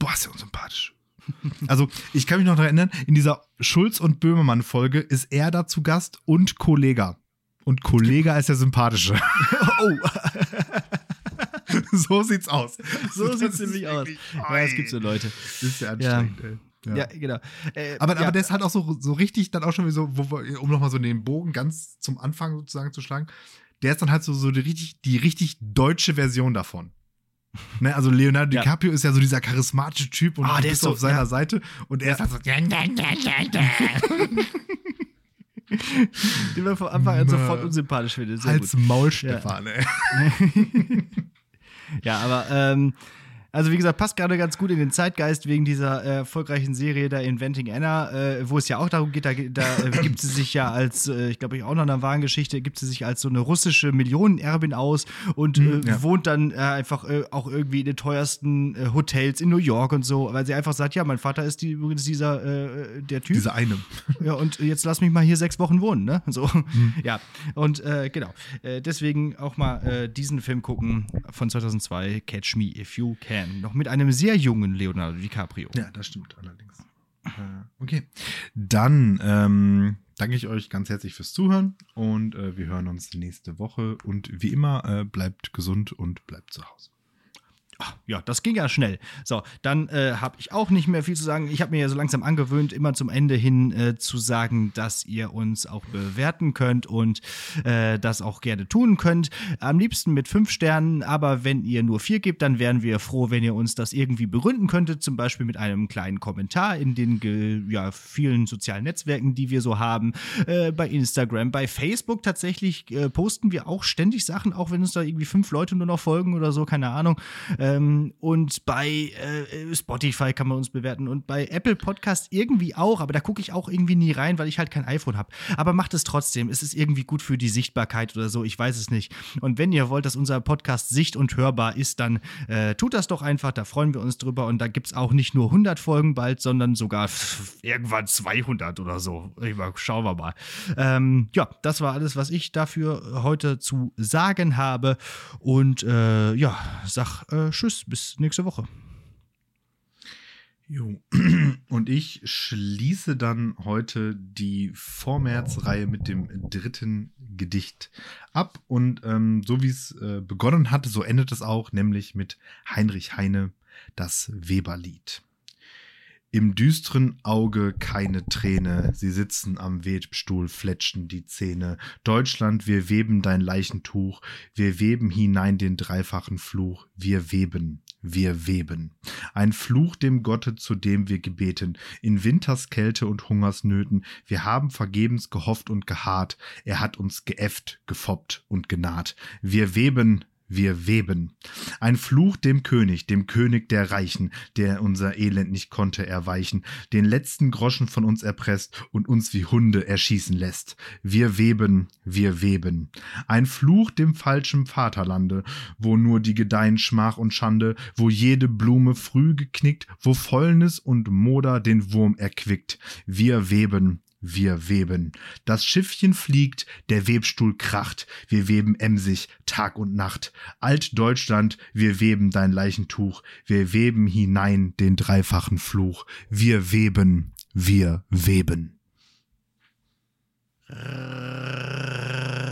B: boah, ist ja unsympathisch. [LAUGHS] Also, ich kann mich noch daran erinnern, in dieser Schulz- und Böhmermann-Folge ist er da zu Gast und Kollega. Und Kollege ist der sympathische. [LAUGHS] oh. [LAUGHS] so sieht's aus.
A: So das sieht's nämlich aus. Ja, es gibt so Leute.
B: Das ist ja anstrengend, ja. ey.
A: Ja. ja, genau.
B: Äh, aber, ja. aber der ist halt auch so, so richtig dann auch schon wie so, wo, um nochmal so den Bogen ganz zum Anfang sozusagen zu schlagen, der ist dann halt so, so die, richtig, die richtig deutsche Version davon. Ne, also Leonardo ja. DiCaprio ist ja so dieser charismatische Typ und
A: oh, der ist so,
B: auf seiner Seite und er ist halt so [LAUGHS]
A: Den man von Anfang an sofort unsympathisch findet.
B: Als Maul, Stefan, ja. ey. [LAUGHS]
A: ja, aber ähm, also wie gesagt, passt gerade ganz gut in den Zeitgeist wegen dieser äh, erfolgreichen Serie da Inventing Anna, äh, wo es ja auch darum geht, da, da äh, gibt sie sich ja als, äh, ich glaube, auch noch eine wahren Geschichte, gibt sie sich als so eine russische Millionenerbin aus und mhm, ja. wohnt dann äh, einfach äh, auch irgendwie in den teuersten Hotels in New York und so, weil sie einfach sagt, ja, mein Vater ist die, übrigens dieser, der Typ.
B: Dieser eine.
A: Ja, und jetzt lass mich mal hier sechs Wochen wohnen, ne? So, mhm. ja. Und genau, deswegen auch mal diesen Film gucken von 2002, Catch Me If You Can. Man. Noch mit einem sehr jungen Leonardo DiCaprio.
B: Ja, das stimmt allerdings. Äh, okay. Dann ähm, danke ich euch ganz herzlich fürs Zuhören und äh, wir hören uns nächste Woche. Und wie immer, äh, bleibt gesund und bleibt zu Hause.
A: Ach, ja, das ging ja schnell. So, dann äh, habe ich auch nicht mehr viel zu sagen. Ich habe mir ja so langsam angewöhnt, immer zum Ende hin äh, zu sagen, dass ihr uns auch bewerten könnt und äh, das auch gerne tun könnt. Am liebsten mit fünf Sternen, aber wenn ihr nur vier gebt, dann wären wir froh, wenn ihr uns das irgendwie begründen könntet. Zum Beispiel mit einem kleinen Kommentar in den ja, vielen sozialen Netzwerken, die wir so haben. Äh, bei Instagram, bei Facebook tatsächlich äh, posten wir auch ständig Sachen, auch wenn uns da irgendwie fünf Leute nur noch folgen oder so, keine Ahnung. Ähm, und bei äh, Spotify kann man uns bewerten und bei Apple Podcast irgendwie auch, aber da gucke ich auch irgendwie nie rein, weil ich halt kein iPhone habe. Aber macht es trotzdem. Es ist irgendwie gut für die Sichtbarkeit oder so, ich weiß es nicht. Und wenn ihr wollt, dass unser Podcast sicht- und hörbar ist, dann äh, tut das doch einfach, da freuen wir uns drüber. Und da gibt es auch nicht nur 100 Folgen bald, sondern sogar irgendwann 200 oder so. Schauen wir mal. Ähm, ja, das war alles, was ich dafür heute zu sagen habe. Und äh, ja, sag äh, tschüss, bis nächste Woche.
B: Jo. [CLEARS THROAT] Und ich schließe dann heute die Vormärz-Reihe mit dem dritten Gedicht ab. Und ähm, so wie es äh, begonnen hatte, so endet es auch, nämlich mit Heinrich Heine, das Weberlied. Im düsteren Auge keine Träne, sie sitzen am Webstuhl, fletschen die Zähne. Deutschland, wir weben dein Leichentuch, wir weben hinein den dreifachen Fluch, wir weben, wir weben. Ein Fluch dem Gotte, zu dem wir gebeten, in Winterskälte und Hungersnöten, wir haben vergebens gehofft und geharrt, er hat uns geäfft, gefoppt und genaht. Wir weben, wir weben. Ein Fluch dem König, dem König der Reichen, der unser Elend nicht konnte erweichen, den letzten Groschen von uns erpresst und uns wie Hunde erschießen lässt. Wir weben, wir weben. Ein Fluch dem falschen Vaterlande, wo nur die gedeihen Schmach und Schande, wo jede Blume früh geknickt, wo Fäulnis und Moder den Wurm erquickt. Wir weben, wir weben. Das Schiffchen fliegt, der Webstuhl kracht, wir weben emsig Tag und Nacht. Altdeutschland, wir weben dein Leichentuch, wir weben hinein den dreifachen Fluch. Wir weben, wir weben. Äh.